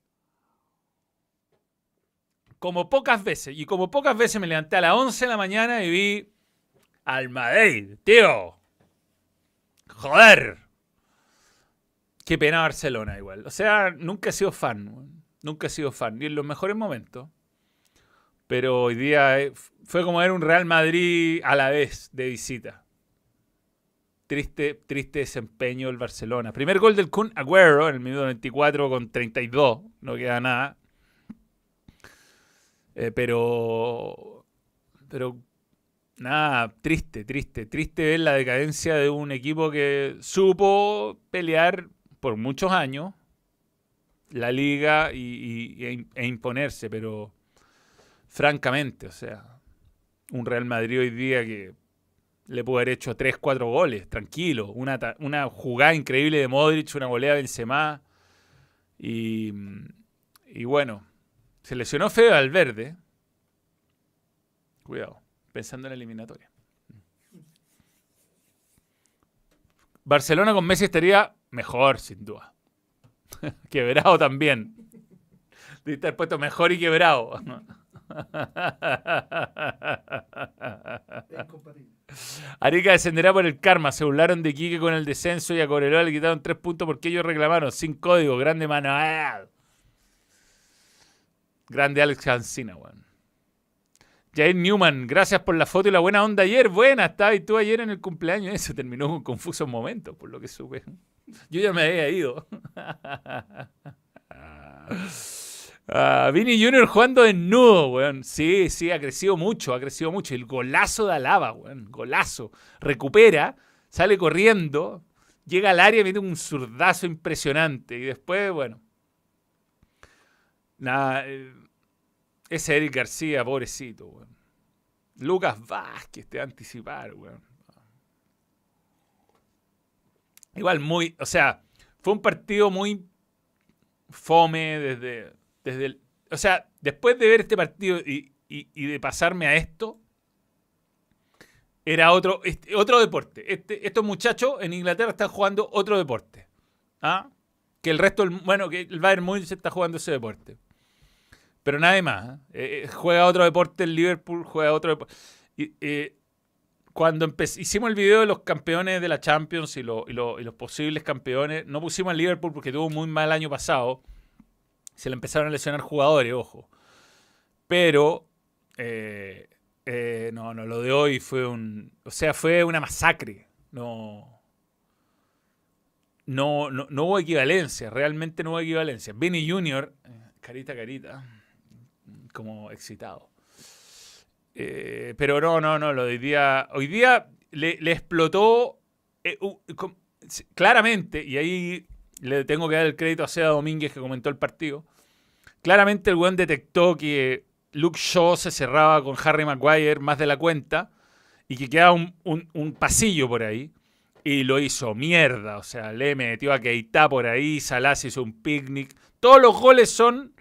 Como pocas veces. Y como pocas veces me levanté a las 11 de la mañana y vi al Madrid, tío. Joder. Qué pena Barcelona igual. O sea, nunca he sido fan. Nunca he sido fan. Ni en los mejores momentos. Pero hoy día eh, fue como ver un Real Madrid a la vez de visita. Triste, triste desempeño del Barcelona. Primer gol del Kun Agüero en el minuto 24 con 32. No queda nada. Eh, pero. Pero. Nada, triste, triste. Triste ver la decadencia de un equipo que supo pelear por muchos años la liga y, e e imponerse, pero francamente, o sea, un Real Madrid hoy día que le pudo haber hecho 3, 4 goles, tranquilo. Una, una jugada increíble de Modric, una volea de Benzema. Y, y bueno, se lesionó feo al verde. Cuidado, pensando en la eliminatoria. Barcelona con Messi estaría mejor, sin duda. quebrado también. Debe estar puesto mejor y quebrado. Arica descenderá por el karma. Se burlaron de Quique con el descenso y a Cobreloa le quitaron tres puntos porque ellos reclamaron. Sin código. Grande Manuel. Grande Alex Cancina, weón. Jair Newman, gracias por la foto y la buena onda ayer. Buena, estaba y tú ayer en el cumpleaños. Eso terminó con confusos momentos, por lo que supe. Yo ya me había ido. Ah, Vini Junior jugando desnudo, weón. Sí, sí, ha crecido mucho, ha crecido mucho. El golazo de Alaba, weón. Golazo. Recupera, sale corriendo, llega al área mete un zurdazo impresionante. Y después, bueno. Nada. eh, ese Eric García, pobrecito, weón. Lucas Vázquez te va a anticipar, weón. Igual muy, o sea, fue un partido muy fome desde, desde el, o sea, después de ver este partido y, y- de pasarme a esto, era otro, este- otro deporte. Este, estos muchachos en Inglaterra están jugando otro deporte. ¿Ah? Que el resto, del- bueno, que el Bayern Múnich está jugando ese deporte. Pero nada más. ¿eh? Eh, eh, juega otro deporte el Liverpool, juega otro deporte. Y, eh, cuando hicimos el video de los campeones de la Champions y, lo- y lo- y los posibles campeones, no pusimos al Liverpool porque tuvo muy mal año pasado. Se le empezaron a lesionar jugadores, ojo. Pero, eh, eh, no, no, lo de hoy fue un. O sea, fue una masacre. No. No, no, no hubo equivalencia, realmente no hubo equivalencia. Jr., eh, carita, carita, como excitado. Eh, pero no, no, no, lo de hoy día. Hoy día le, explotó eh, claramente, y ahí le tengo que dar el crédito a Seda Domínguez que comentó el partido. Claramente el buen detectó que Luke Shaw se cerraba con Harry Maguire más de la cuenta y que quedaba un, un- un pasillo por ahí. Y lo hizo mierda. O sea, le metió a Keita por ahí, Salah se hizo un picnic. Todos los goles son,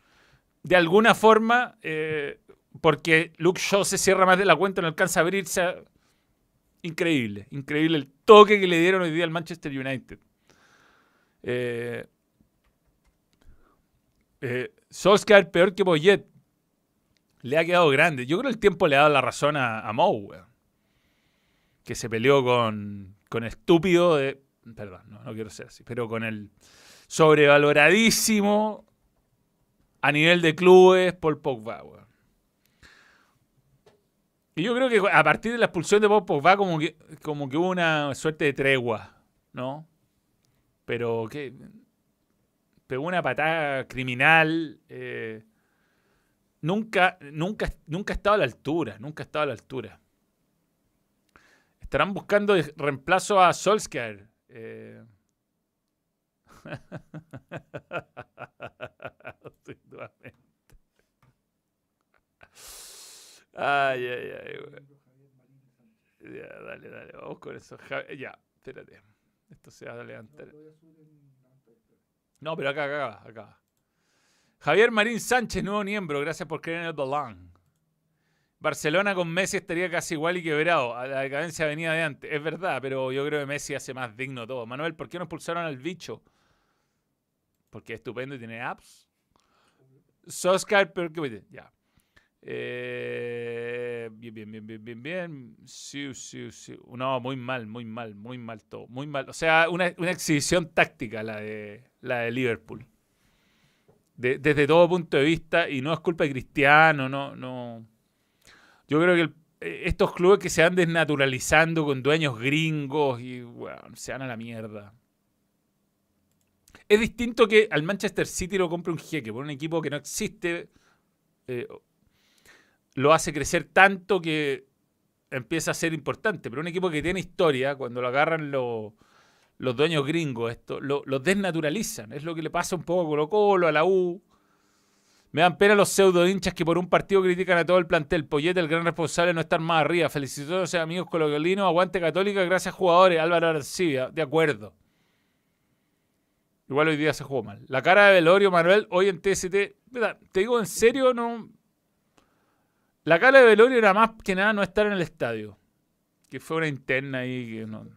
de alguna forma, eh, porque Luke Shaw se cierra más de la cuenta, no alcanza a abrirse. Increíble, increíble el toque que le dieron hoy día al Manchester United. Eh, eh, Solskjaer peor que Poyet. Le ha quedado grande. Yo creo que el tiempo le ha dado la razón a, a Mou. Que se peleó con, con estúpido de. Perdón, no, no quiero ser así. Pero con el sobrevaloradísimo a nivel de clubes Paul Pogba. Y yo creo que a partir de la expulsión de Paul Pogba, como que, como que hubo una suerte de tregua, ¿no? Pero que pegó una patada criminal. eh, nunca, nunca, nunca ha estado a la altura. Nunca ha estado a la altura. Estarán buscando reemplazo a Solskjaer. eh. Ay, ay, ay. Ya, dale, dale, vamos con eso. Ya, espérate. Esto se va a levantar. No, pero acá, acá, acá. Javier Marín Sánchez, nuevo miembro, gracias por creer en el balón. Barcelona con Messi estaría casi igual y quebrado. La decadencia venía de antes. Es verdad, pero yo creo que Messi hace más digno todo. Manuel, ¿por qué no expulsaron al bicho? Porque es estupendo y tiene apps. Soscar, pero qué ya. Eh, bien, bien, bien, bien, bien. Sí, sí, sí. No, muy mal, muy mal, muy mal todo. Muy mal. O sea, una, exhibición táctica la de, la de Liverpool. De- desde todo punto de vista, y no es culpa de Cristiano, no, no. Yo creo que eh, estos clubes que se van desnaturalizando con dueños gringos y, bueno, se van a la mierda. Es distinto que al Manchester City lo compre un jeque por un equipo que no existe. eh, lo hace crecer tanto que empieza a ser importante. Pero un equipo que tiene historia, cuando lo agarran los, los dueños gringos, esto, lo, desnaturalizan. Es lo que le pasa un poco a Colo Colo, a la U. Me dan pena los pseudo hinchas que por un partido critican a todo el plantel. Poyete, el gran responsable, no estar más arriba. Felicitaciones amigos colocolinos. Aguante Católica, gracias jugadores. Álvaro Arcibia, de acuerdo. Igual hoy día se jugó mal. La cara de Velorio, Manuel, hoy en TST. Te digo en serio, no. La cara de Velorio era más que nada no estar en el estadio. Que fue una interna ahí que no.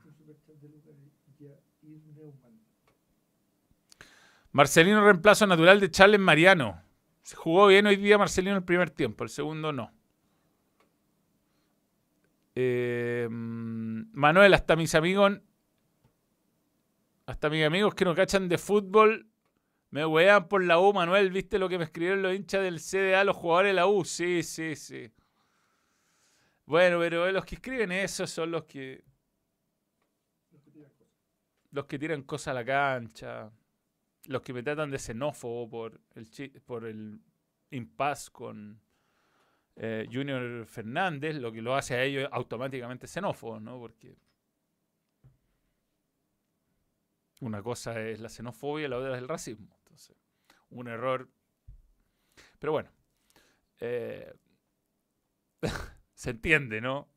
Marcelino reemplazo natural de Charles Mariano. Se jugó bien hoy día Marcelino el primer tiempo, el segundo no. Eh, Manuel, hasta mis amigos. Hasta mis amigos que no cachan de fútbol me wean por la U, Manuel. ¿Viste lo que me escribieron los hinchas del CDA, los jugadores de la U? Sí, sí, sí. Bueno, pero los que escriben eso son los que. Los que tiran cosas a la cancha. Los que me tratan de xenófobo por el, por el impasse con eh, Junior Fernández, lo que lo hace a ellos automáticamente xenófobos, ¿no? Porque una cosa es la xenofobia la otra es el racismo. Entonces, un error. Pero bueno, eh, se entiende, ¿no?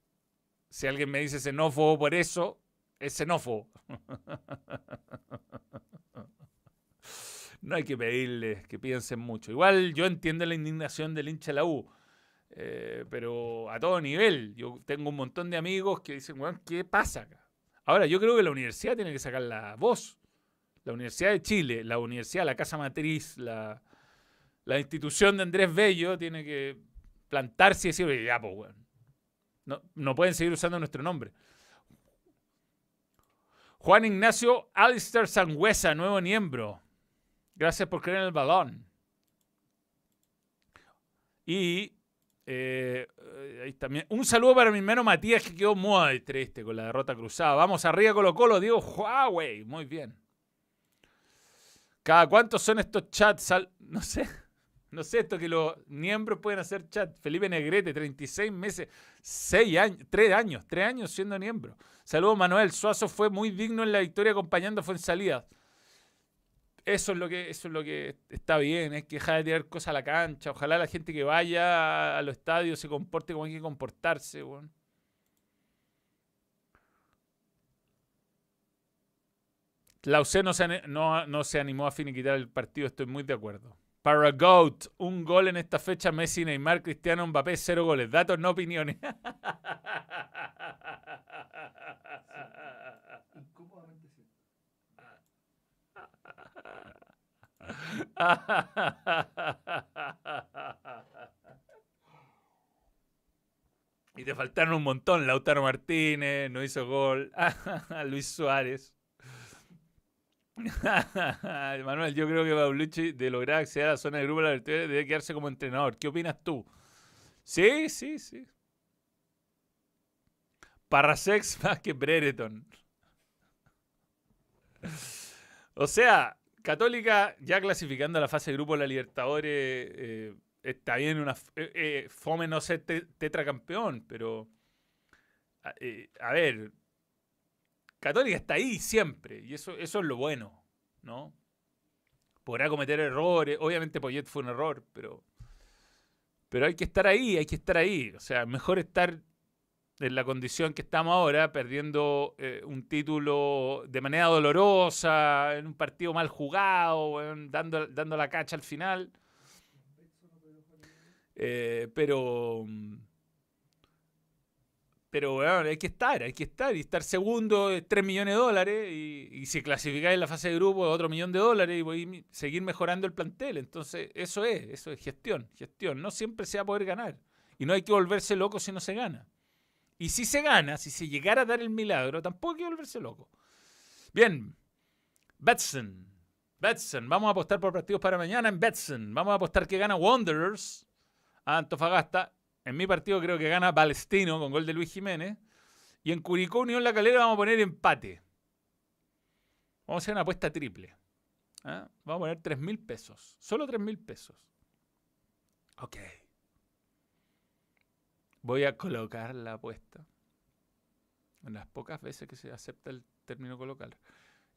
Si alguien me dice xenófobo por eso, es xenófobo. no hay que pedirles que piensen mucho. Igual yo entiendo la indignación del hincha de la U, eh, pero a todo nivel. Yo tengo un montón de amigos que dicen, ¿qué pasa acá? Ahora, yo creo que la universidad tiene que sacar la voz. La Universidad de Chile, la universidad, la casa matriz, la, la institución de Andrés Bello tiene que plantarse y decir, ya, pues. No, no pueden seguir usando nuestro nombre. Juan Ignacio Alistair Sangüesa, nuevo miembro. Gracias por creer en el balón. Y eh, ahí también. Un saludo para mi hermano Matías que quedó muy triste con la derrota cruzada. Vamos arriba Colo Colo, Diego Huawei. Muy bien. ¿Cada cuántos son estos chats? No sé. No sé, esto que los miembros pueden hacer chat. Felipe Negrete, 36 meses, 6 años, 3 años, 3 años siendo miembro. Saludos, Manuel. Suazo fue muy digno en la victoria acompañando fue en salida. Eso es lo que, eso es lo que está bien, es que dejar de tirar cosas a la cancha. Ojalá la gente que vaya a los estadios se comporte como hay que comportarse, La UC no se, no, no se animó a finiquitar el partido, estoy muy de acuerdo. Para Goat, un gol en esta fecha, Messi, Neymar, Cristiano, Mbappé, cero goles. Datos, no opiniones. y te faltaron un montón. Lautaro Martínez, no hizo gol. Luis Suárez. Manuel, yo creo que Paulucci, de lograr acceder a la zona de grupo de la debe quedarse como entrenador. ¿Qué opinas tú? Sí, sí, sí. Parrasex más que Brereton. O sea, Católica ya clasificando a la fase de grupo de la Libertadores eh, está bien una eh, eh, fome no ser tetracampeón, pero a ver, Católica está ahí siempre, y eso, eso es lo bueno, ¿no? Podrá cometer errores, obviamente Poyet fue un error, pero, pero hay que estar ahí, hay que estar ahí. O sea, mejor estar en la condición que estamos ahora, perdiendo eh, un título de manera dolorosa, en un partido mal jugado, dando, dando la cacha al final. Eh, pero pero bueno, hay que estar, hay que estar. Y estar segundo es 3 millones de dólares. Y, si clasificáis en la fase de grupo otro millón de dólares y voy a seguir mejorando el plantel. Entonces, eso es, eso es gestión, gestión. No siempre se va a poder ganar. Y no hay que volverse loco si no se gana. Y si se gana, si se llegara a dar el milagro, tampoco hay que volverse loco. Bien, Betson. Betson, vamos a apostar por partidos para mañana en Betson. Vamos a apostar que gana Wanderers a Antofagasta en mi partido creo que gana Palestino con gol de Luis Jiménez. Y en Curicó Unión La Calera vamos a poner empate. Vamos a hacer una apuesta triple. ¿ah? Vamos a poner 3 mil pesos. Solo 3 mil pesos. Ok. Voy a colocar la apuesta. En las pocas veces que se acepta el término colocar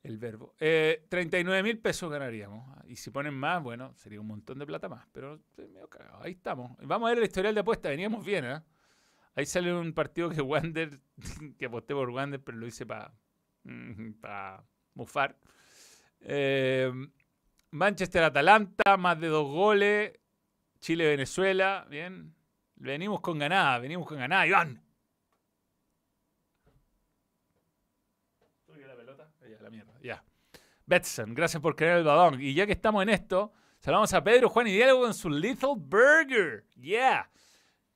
el verbo. Eh, 39 mil pesos ganaríamos. Y si ponen más, bueno, sería un montón de plata más. Pero medio cagado. Ahí estamos. Vamos a ver el historial de apuesta. Veníamos bien, ¿eh? Ahí sale un partido que Wander, que aposté por Wander, pero lo hice para para mufar. Eh, Manchester-Atalanta, más de dos goles. Chile-Venezuela, bien. Venimos con ganada, venimos con ganada. Iván, Ya. Betson, gracias por creer el balón. Y ya que estamos en esto, saludamos a Pedro, Juan y Diego con su Little Burger. Yeah.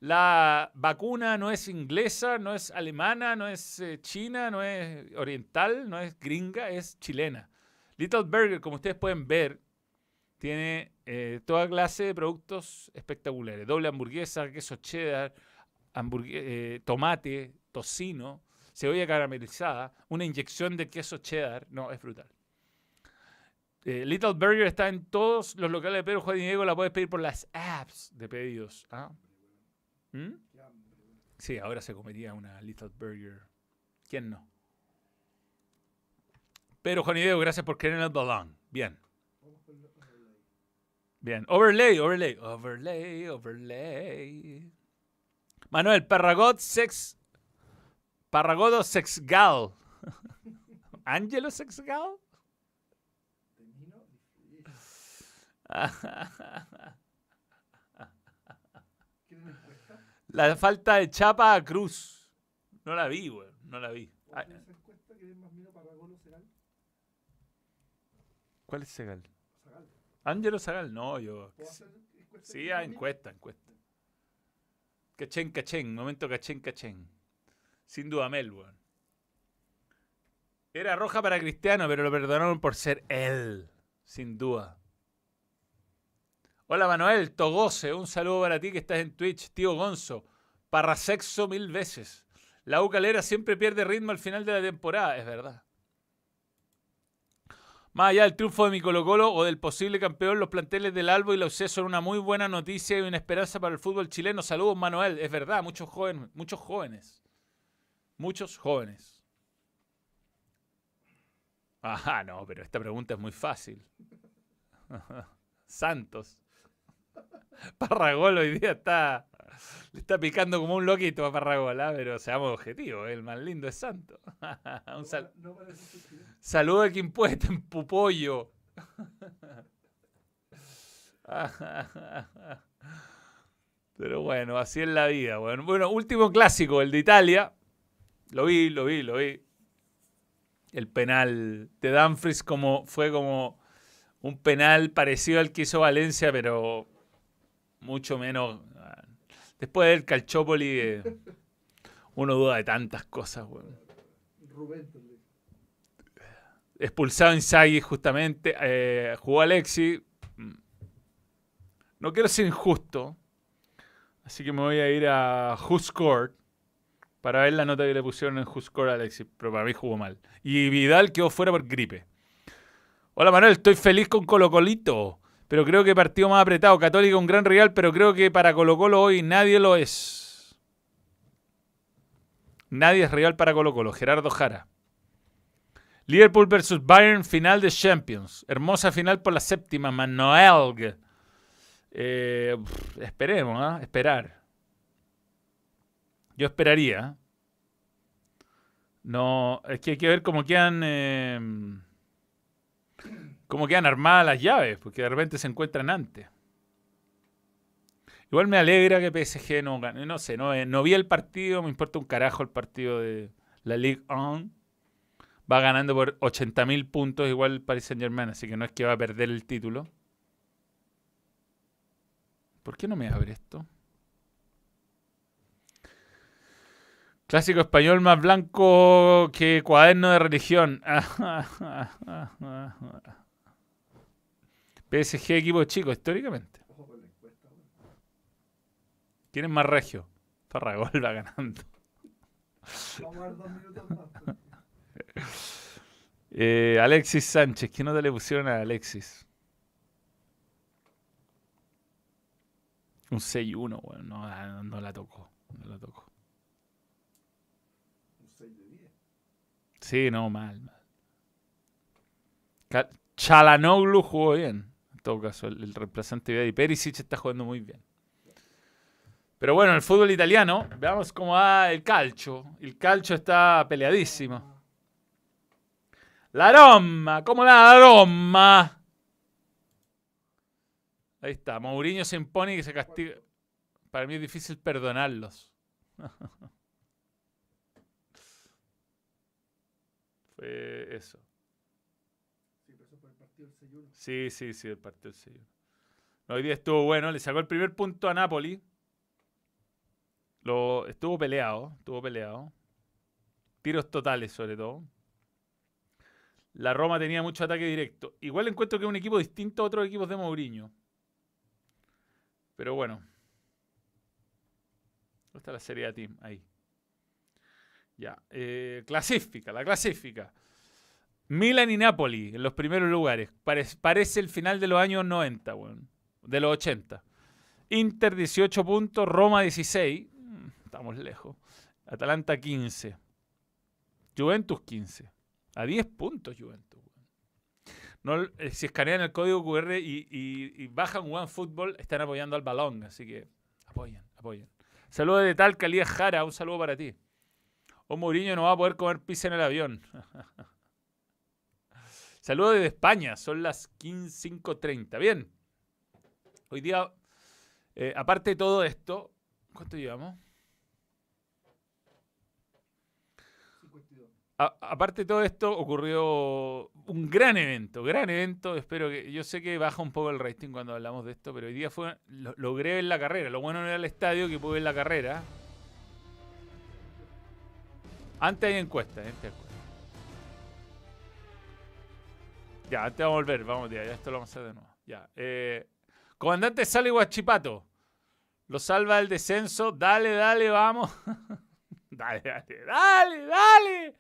La vacuna no es inglesa, no es alemana, no es eh, china, no es oriental, no es gringa, es chilena. Little Burger, como ustedes pueden ver, tiene eh, toda clase de productos espectaculares. Doble hamburguesa, queso cheddar, eh, tomate, tocino, cebolla caramelizada, una inyección de queso cheddar. No, es brutal. Eh, Little Burger está en todos los locales de Pedro Juan y Diego. La puedes pedir por las apps de pedidos. ¿ah? ¿Mm? Sí, ahora se comería una Little Burger. ¿Quién no? Pero Juan y Diego, gracias por querer el balón. Bien. Vamos con los overlay. Bien. Overlay, overlay, overlay, overlay. Manuel, Parragot Sex. Parragodo Sexgal. ¿Ángelo Sexgal? La falta de chapa a Cruz. No la vi, güey. No la vi. ¿Cuál es Segal? Zagal. ¿Ángelo Segal? No, yo. Sí, ah, encuesta, encuesta. Cachén, cachén. Momento cachén, cachén. Sin duda, Melbourne. Era roja para Cristiano, pero lo perdonaron por ser él. Sin duda. Hola Manuel, Togose, un saludo para ti que estás en Twitch. Tío Gonzo, parrasexo mil veces. La U Calera siempre pierde ritmo al final de la temporada, es verdad. Más allá del triunfo de mi Colo Colo o del posible campeón, los planteles del Albo y la UC son una muy buena noticia y una esperanza para el fútbol chileno. Saludos Manuel, es verdad, muchos jóvenes, muchos jóvenes. Muchos jóvenes. Ajá, no, pero esta pregunta es muy fácil. Santos. Parragol hoy día está. Le está picando como un loquito a Parragol, ¿ah? pero seamos objetivos, el más lindo es Santos. un sal- No saludo a quien puede en Pupollo. Pero bueno, así es la vida. Bueno, bueno, último clásico, el de Italia. Lo vi, lo vi, lo vi. El penal de Dumfries como, fue como un penal parecido al que hizo Valencia, pero mucho menos. Después del Calchópoli, eh, uno duda de tantas cosas. vez. expulsado Inzaghi justamente, eh, jugó Alexi. Mm. No quiero ser injusto, así que me voy a ir a Who Scored para ver la nota que le pusieron en Who Scored a Alexi, pero para mí jugó mal. Y Vidal quedó fuera por gripe. Hola Manuel, estoy feliz con Colo Colito, pero creo que partido más apretado. Católica un gran rival, pero creo que para Colo Colo hoy nadie lo es. Nadie es rival para Colo Colo. Gerardo Jara. Liverpool versus Bayern, final de Champions. Hermosa final por la séptima, Manuel. Eh, esperemos, ¿ah? Esperar. Yo esperaría. No, es que hay que ver cómo quedan. eh, cómo quedan armadas las llaves, porque de repente se encuentran antes. Igual me alegra que PSG no gane. No sé, no, eh, no vi el partido, me importa un carajo el partido de la Ligue 1 va ganando por 80.000 puntos igual Paris Saint Germain, así que no es que va a perder el título. ¿Por qué no me abre esto? Clásico español más blanco que cuaderno de religión. PSG equipo chico, históricamente. ¿Quién es más regio? Farragol va ganando. Vamos a dar dos minutos más. pues. Eh, Alexis Sánchez, ¿qué nota le pusieron a Alexis? Un 6-1, bueno, no, no, no la tocó. No la tocó. Un 6 de 10. Sí, no, mal, mal. Chalanoglu jugó bien. Todo caso, el, reemplazante de Perisic está jugando muy bien. Pero bueno, el fútbol italiano, veamos cómo va el calcio. El calcio está peleadísimo. La Roma, ¿cómo la Roma? Ahí está, Mourinho se impone y se castiga. Para mí es difícil perdonarlos. Fue eso. Sí, pero eso fue el partido del 6-1. Sí, sí, sí, el partido sello. Hoy día estuvo bueno, le sacó el primer punto a Napoli. Lo, estuvo peleado, estuvo peleado. Tiros totales sobre todo. La Roma tenía mucho ataque directo. Igual encuentro que es un equipo distinto a otros equipos de Mourinho. Pero bueno. ¿Dónde está la Serie A Team? Ahí. Ya. eh, clasifica, la clasifica. Milan y Napoli en los primeros lugares. Parece, el final de los años 90, weón. De los 80. Inter 18 puntos, Roma 16. Mm, Estamos lejos. Atalanta 15. Juventus 15. A 10 puntos Juventus. No, eh, si escanean el código QR y, y- y bajan están apoyando al balón. Así que apoyen, apoyen. Saludos de Talca, Elías Jara. Un saludo para ti. O Mourinho no va a poder comer pizza en el avión. Saludos desde España, son las 15.30. Bien. Hoy día, eh, aparte de todo esto, ¿cuánto llevamos? 52. A- aparte de todo esto, ocurrió un gran evento, gran evento. Espero que. Yo sé que baja un poco el rating cuando hablamos de esto, pero hoy día fue. lo- logré ver la carrera. Lo bueno no era el estadio que pude ver la carrera. Antes hay encuesta, antes hay encuesta. Ya, antes vamos a volver, vamos ya, ya esto lo vamos a hacer de nuevo. Ya. eh, comandante Sale Guachipato. Lo salva el descenso. Dale, dale, vamos. dale, dale, dale, dale.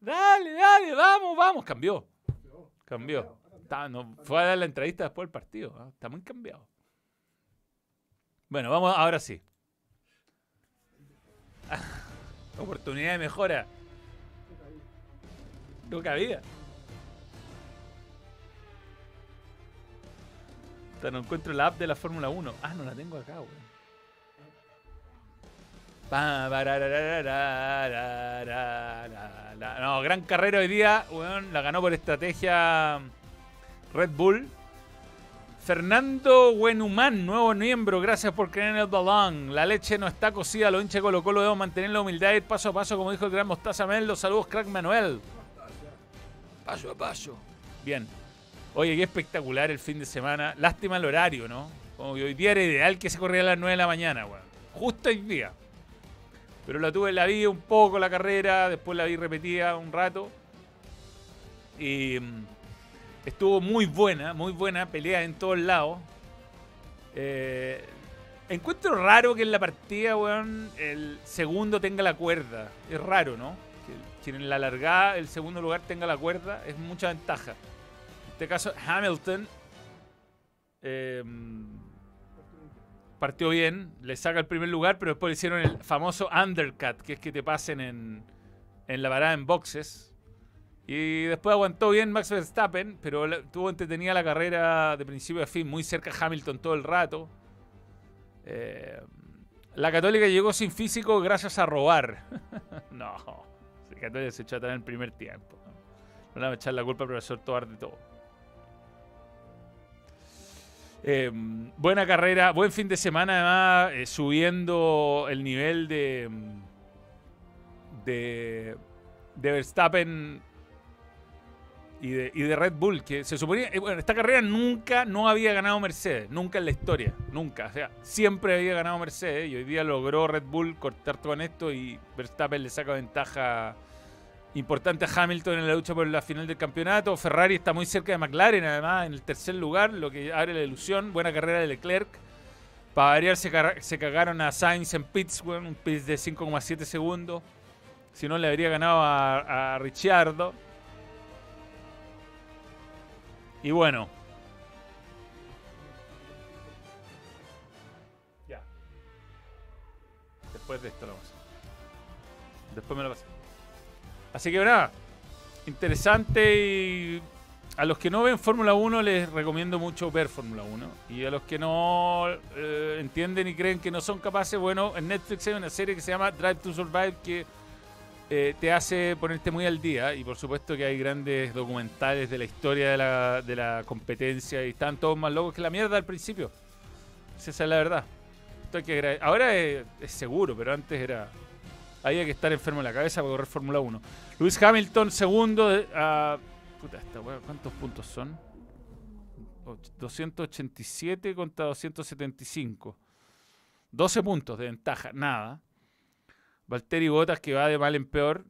Dale, dale, vamos, vamos. Cambió, cambió. no, fue a dar la entrevista después del partido. Está muy cambiado. Bueno, vamos ahora sí. Oportunidad de mejora. No cabía. Hasta no encuentro la app de la Fórmula 1. Ah, no la tengo acá, weón. No, gran carrera hoy día, weón. La ganó por estrategia Red Bull. Fernando Buenhumán, nuevo miembro, gracias por creer en el balón. La leche no está cocida, lo hincha Colo Colo, debemos mantener la humildad y paso a paso, como dijo el gran Mostaza Mel. Los saludos, crack Manuel. Paso a paso. Bien. Oye, qué espectacular el fin de semana. Lástima el horario, ¿no? Como que hoy día era ideal que se corriera a las 9 de la mañana, weón. Justo hoy día. Pero la tuve, la vi un poco la carrera, después la vi repetida un rato. Y mm, estuvo muy buena, muy buena, pelea en todos lados. Eh, encuentro raro que en la partida, weón, el segundo tenga la cuerda. Es raro, ¿no? Que en la largada el segundo lugar tenga la cuerda es mucha ventaja. En este caso, Hamilton eh, partió bien, le saca el primer lugar, pero después le hicieron el famoso undercut, que es que te pasen en, en la parada en boxes. Y después aguantó bien Max Verstappen, pero tuvo entretenida la carrera de principio a fin, muy cerca a Hamilton todo el rato. Eh, la Católica llegó sin físico gracias a robar. no, Católica se echó atrás en el primer tiempo. No le vamos a echar la culpa al profesor Tobar de todo. Eh, buena carrera, buen fin de semana además, eh, subiendo el nivel de, de, de Verstappen y de, Red Bull, que se suponía, eh, bueno, esta carrera nunca no había ganado Mercedes, nunca en la historia, nunca, o sea, siempre había ganado Mercedes y hoy día logró Red Bull cortar en esto y Verstappen le saca ventaja importante a Hamilton en la lucha por la final del campeonato. Ferrari está muy cerca de McLaren, además, en el tercer lugar, lo que abre la ilusión. Buena carrera de Leclerc. Para variar, se, cagaron a Sainz en pits, un pits de 5,7 segundos. Si no, le habría ganado a, a Ricciardo. Y bueno. Ya. Después de esto lo hacer. Después me lo paso. Así que nada, interesante y a los que no ven Fórmula 1 les recomiendo mucho ver Fórmula 1 y a los que no eh, entienden y creen que no son capaces, bueno, en Netflix hay una serie que se llama Drive to Survive que eh, te hace ponerte muy al día y por supuesto que hay grandes documentales de la historia de la, competencia y están todos más locos que la mierda al principio. Esa es la verdad. Esto que Ahora es, es seguro, pero antes era había que estar enfermo en la cabeza para correr Fórmula 1. Luis Hamilton, segundo. de- a- puta, esta wea, ¿cuántos puntos son? Och- 287 contra 275. 12 puntos de ventaja, nada. Valtteri Bottas que va de mal en peor.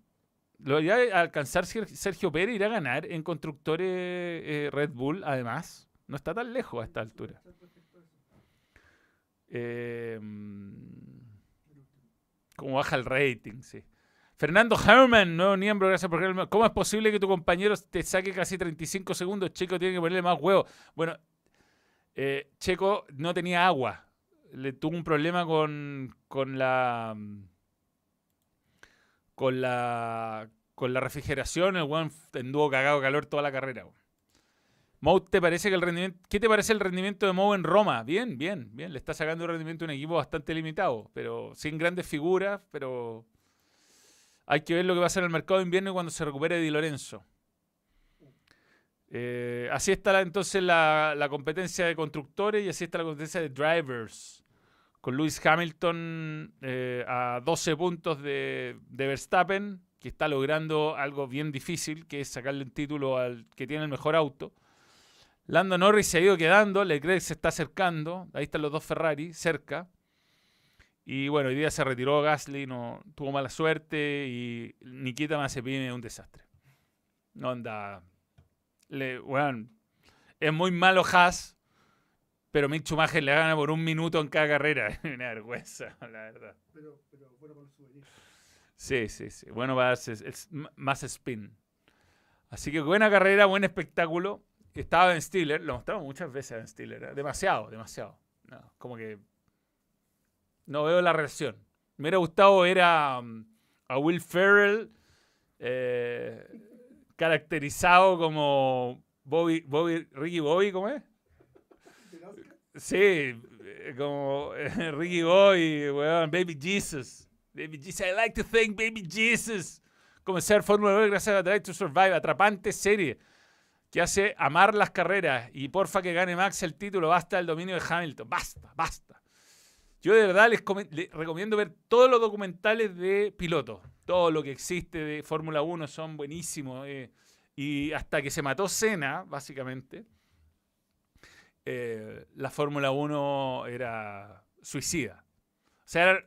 Lo irá a alcanzar Ser- Sergio Pérez, irá a ganar en constructores eh, Red Bull, además. No está tan lejos a esta altura. Eh, como baja el rating, sí. Fernando Herman, nuevo miembro, gracias por creerme. ¿Cómo es posible que tu compañero te saque casi 35 segundos? Checo tiene que ponerle más huevo. Bueno, eh, Checo no tenía agua. Le tuvo un problema con, con la. Con la. Con la refrigeración. El weón anduvo cagado calor toda la carrera. Mou, ¿te parece que el rendimiento, ¿qué te parece el rendimiento de Mou en Roma? Bien, bien, bien. Le está sacando un rendimiento a un equipo bastante limitado, pero sin grandes figuras, pero hay que ver lo que va a en el mercado de invierno cuando se recupere Di Lorenzo. Eh, así está entonces la, la competencia de constructores y así está la competencia de drivers. Con Lewis Hamilton eh, a 12 puntos de, de Verstappen, que está logrando algo bien difícil, que es sacarle un título al que tiene el mejor auto. Lando Norris se ha ido quedando, Leclerc se está acercando, ahí están los dos Ferrari cerca. Y bueno, hoy día se retiró Gasly, no tuvo mala suerte y Nikita Mazepin es un desastre. No anda. Le, weón, es muy malo Haas, pero Mick Schumacher le gana por un minuto en cada carrera. Es una vergüenza, la verdad. Pero, pero bueno para el. Sí, sí, sí. Bueno, va a ser es m- más spin. Así que buena carrera, buen espectáculo. Estaba en Stiller, lo mostramos muchas veces en Stiller. ¿eh? Demasiado, demasiado. No, como que no veo la reacción. Me hubiera gustado ver a, um, a Will Ferrell eh, caracterizado como Bobby, Bobby, Ricky Bobby, ¿cómo es? Sí, eh, como eh, Ricky Boy, weón, Baby Jesus. Baby Jesus, I like to thank Baby Jesus. Comenzar Fórmula 1 gracias a Drive to Survive, atrapante serie que hace amar las carreras y porfa que gane Max el título, basta el dominio de Hamilton, basta, basta. Yo de verdad les, recomiendo ver todos los documentales de pilotos, todo lo que existe de Fórmula 1 son buenísimos. eh, y hasta que se mató Senna, básicamente, eh, la Fórmula 1 era suicida. O sea,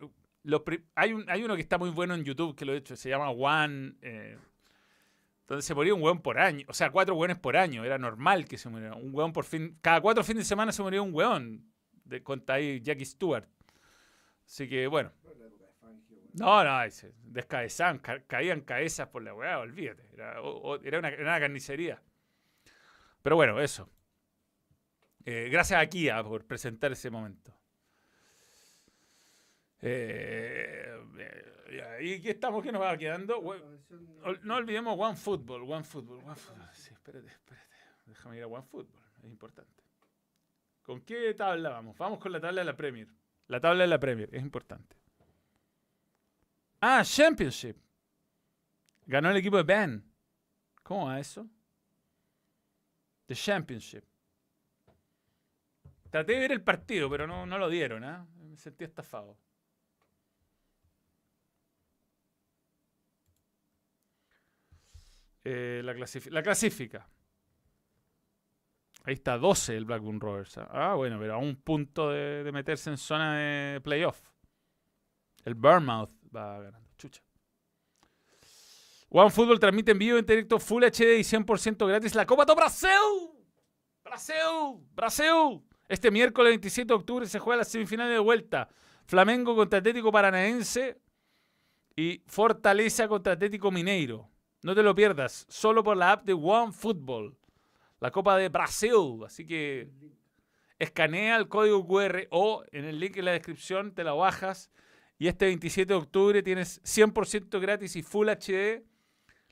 hay, hay uno que está muy bueno en YouTube que lo he hecho, se llama One, eh, donde se moría un hueón por año. O sea, cuatro hueones por año, era normal que se muriera. Un hueón por fin, cada cuatro fines de semana se moría un hueón, de, cuenta ahí Jackie Stewart. Así que bueno. No. No, descabezaban, ca- caían cabezas por la weá, olvídate. Era, era una, era una carnicería. Pero bueno, eso. Eh, gracias a Kia por presentar ese momento. Eh, eh, ¿Y qué estamos? ¿Qué nos va quedando? No olvidemos One Football, One Football, One Football. Sí, espérate, espérate. Déjame ir a One Football, es importante. ¿Con qué tabla vamos? Vamos con la tabla de la Premier. La tabla de la Premier, es importante. Ah, Championship. Ganó el equipo de Ben. ¿Cómo va eso? The Championship. Traté de ver el partido, pero no, no lo dieron, ¿ah? Me sentí estafado. Eh, la, clasifi- la clasifica. Ahí está 12 el Blackburn Rovers. Ah, bueno, pero a un punto de, de meterse en zona de playoff. El Bournemouth va ganando. Chucha. One Football transmite en vivo en directo Full HD y 100% gratis la Copa do Brasil. Brasil, Brasil. Este miércoles 27 de octubre se juega la semifinal de vuelta. Flamengo contra Atlético Paranaense y Fortaleza contra Atlético Mineiro. No te lo pierdas, solo por la app de One Football. La Copa de Brasil. Así que escanea el código QR o en el link en la descripción te la bajas. Y este 27 de octubre tienes 100% gratis y Full HD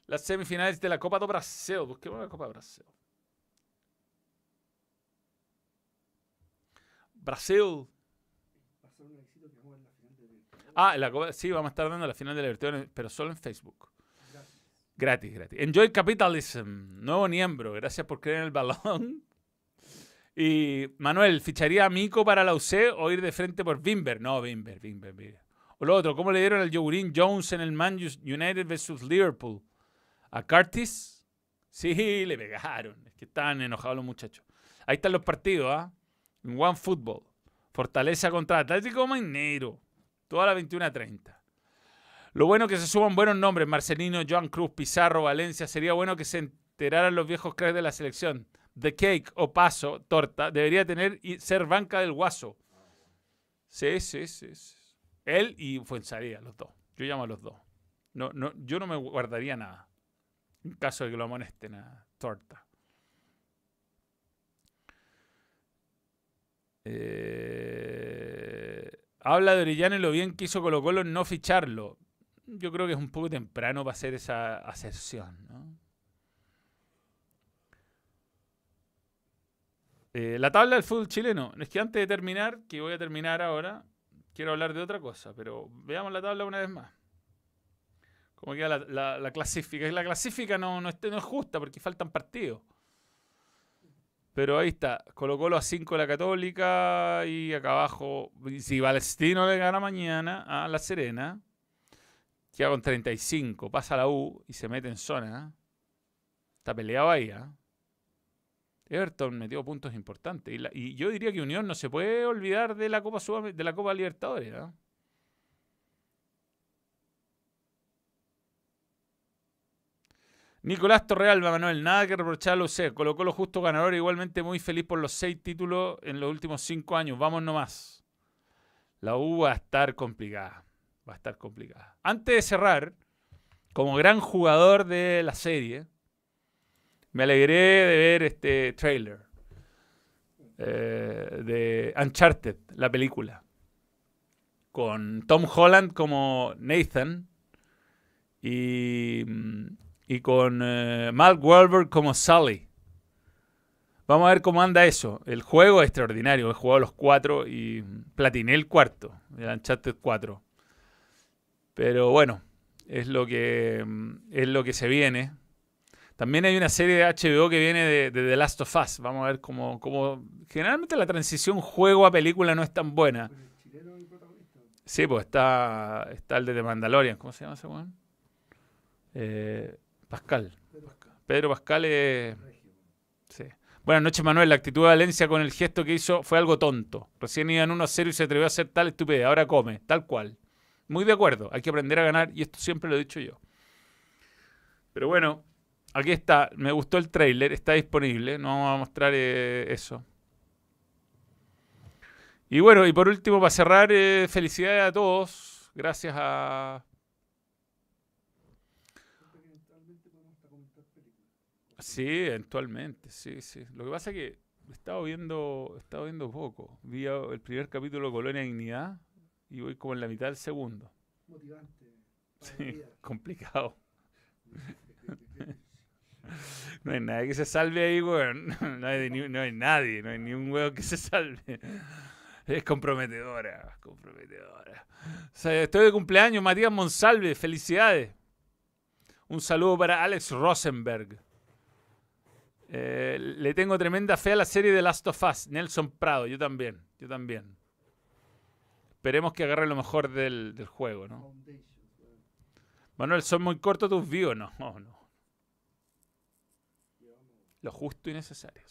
las semifinales de la Copa do Brasil. Busquemos la Copa do Brasil. Brasil. De Ah, la Copa- sí, vamos a estar dando la final de la Libertadores, pero solo en Facebook. Gratis, gratis. Enjoy Capitalism, nuevo miembro. Gracias por creer en el balón. Y Manuel, ¿ficharía a Mico para la UC o ir de frente por Bimber? No, Bimber, Bimber, Bimber. O lo otro, ¿cómo le dieron al Yogurín Jones en el Man United versus Liverpool? ¿A Curtis? Sí, le pegaron. Es que estaban enojados los muchachos. Ahí están los partidos, ¿ah? En One Football. Fortaleza contra Atlético Mineiro. Toda la 21 a 30. Lo bueno que se suman buenos nombres. Marcelino, Joan Cruz, Pizarro, Valencia. Sería bueno que se enteraran los viejos cracks de la selección. The Cake o Paso, Torta, debería tener y ser banca del Guaso. Sí, sí, sí. sí. Él y Fuensalía, los dos. Yo llamo a los dos. No, no, yo no me guardaría nada. En caso de que lo amonesten a Torta. Eh, habla de Orellana y lo bien que hizo Colo Colo en no ficharlo. Yo creo que es un poco temprano para hacer esa aserción. ¿no? Eh, la tabla del fútbol chileno. Es que antes de terminar, que voy a terminar ahora, quiero hablar de otra cosa, pero veamos la tabla una vez más. ¿Cómo queda la, la, la clasifica? La clasifica no, no es justa porque faltan partidos. Pero ahí está, Colo Colo a 5 la Católica y acá abajo, si Palestino le gana mañana a La Serena, queda con 35, pasa a la U y se mete en zona. Está peleado ahí. ¿eh? Everton metió puntos importantes. Y, yo diría que Unión no se puede olvidar de la Copa, de la Copa Libertadores. ¿eh? Nicolás Torrealba, Manuel, nada que reprocharlo usted. Colocó lo justo ganador, igualmente muy feliz por los seis títulos en los últimos cinco años. Vamos nomás. La U va a estar complicada. Va a estar complicada. Antes de cerrar, como gran jugador de la serie, me alegré de ver este trailer eh, de Uncharted, la película. Con Tom Holland como Nathan y y con eh, Mark Wahlberg como Sully. Vamos a ver cómo anda eso. El juego es extraordinario. He jugado los cuatro y platiné el cuarto, el Uncharted 4. Pero bueno, es lo que, es lo que se viene. También hay una serie de HBO que viene de, de The Last of Us. Vamos a ver cómo, cómo... Generalmente la transición juego a película no es tan buena. Sí, pues está, está el de The Mandalorian. ¿Cómo se llama ese weón? Eh, Pascal. Pedro Pascal es... Sí. Buenas noches, Manuel. La actitud de Valencia con el gesto que hizo fue algo tonto. Recién iban 1 a 0 y se atrevió a hacer tal estupidez. Ahora come, tal cual. Muy de acuerdo. Hay que aprender a ganar y esto siempre lo he dicho yo. Pero bueno, aquí está. Me gustó el trailer. Está disponible. No vamos a mostrar eh, eso. Y bueno, y por último, para cerrar, eh, felicidades a todos. Gracias a Sí, eventualmente, sí, sí. Lo que pasa es que he estado viendo, he estado viendo poco. Vi el primer capítulo de Colonia Dignidad y voy como en la mitad del segundo. Motivante. Sí, complicado. no hay nadie que se salve ahí, weón. No hay, ni, no hay nadie, no hay ni un weón que se salve. Es comprometedora, comprometedora. O sea, estoy de cumpleaños, Matías Monsalve, felicidades. Un saludo para Alex Rosenberg. Eh, le tengo tremenda fe a la serie de Last of Us. Nelson Prado, yo también. Yo también. Esperemos que agarre lo mejor del, juego, ¿no? Manuel, ¿son muy cortos tus vivos? No, no, no. Lo justo y necesario.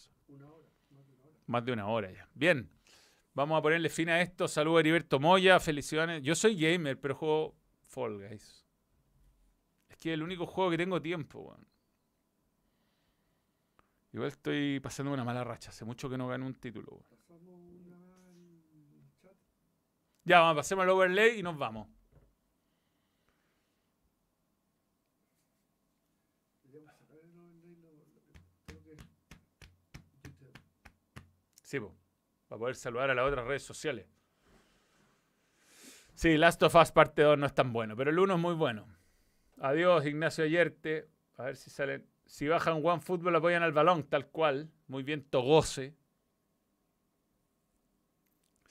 Más de una hora ya. Bien. Vamos a ponerle fin a esto. Saludos a Heriberto Moya. Felicidades. Yo soy gamer, pero juego Fall Guys. Es que es el único juego que tengo tiempo, weón. Igual estoy pasando una mala racha. Hace mucho que no gano un título. Ya, vamos, pasemos al overlay y nos vamos. Sí, po, para poder saludar a las otras redes sociales. Sí, Last of Us parte 2 no es tan bueno, pero el 1 es muy bueno. Adiós, Ignacio Ayerte. A ver si salen. Si bajan One Football apoyan al balón, tal cual. Muy bien, Togose.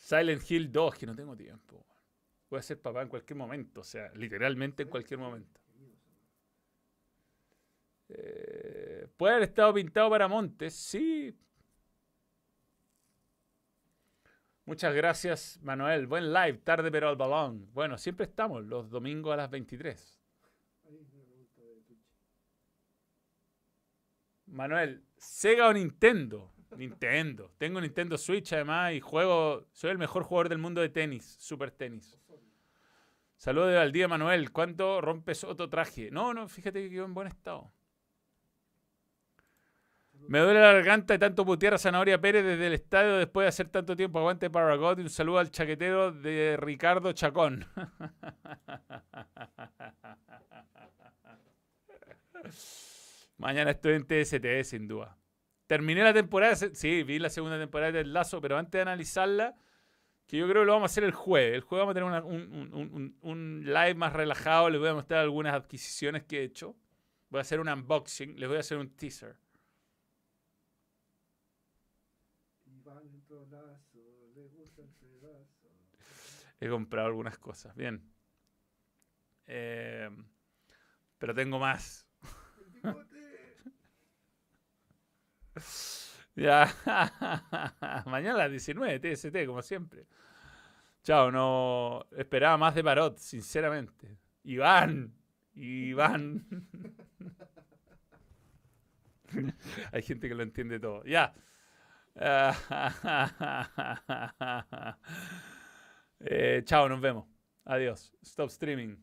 Silent Hill 2, que no tengo tiempo. Voy a ser papá en cualquier momento, o sea, literalmente en cualquier momento. Eh, ¿Puede haber estado pintado para Montes? Sí. Muchas gracias, Manuel. Buen live, tarde pero al balón. Bueno, siempre estamos los domingos a las 23. Manuel, ¿Sega o Nintendo? Nintendo. Tengo Nintendo Switch además y juego. Soy el mejor jugador del mundo de tenis, super tenis. Saludos al día, Manuel. ¿Cuánto rompes otro traje? No, no, fíjate que quedó en buen estado. Me duele la garganta de tanto putear a Zanahoria Pérez desde el estadio después de hacer tanto tiempo. Aguante Paragot y un saludo al chaquetero de Ricardo Chacón. Mañana estoy en TST, sin duda. Terminé la temporada, sí, vi la segunda temporada del Lazo, pero antes de analizarla, que yo creo que lo vamos a hacer el jueves. El jueves vamos a tener un, un, un, live más relajado, les voy a mostrar algunas adquisiciones que he hecho. Voy a hacer un unboxing, les voy a hacer un teaser. He comprado algunas cosas, bien. Eh, pero tengo más. ya. Mañana a las 19, TST, como siempre. Chao, no esperaba más de Parot, sinceramente. Iván, Iván. Hay gente que lo entiende todo. Ya. eh, chao, nos vemos. Adiós. Stop streaming.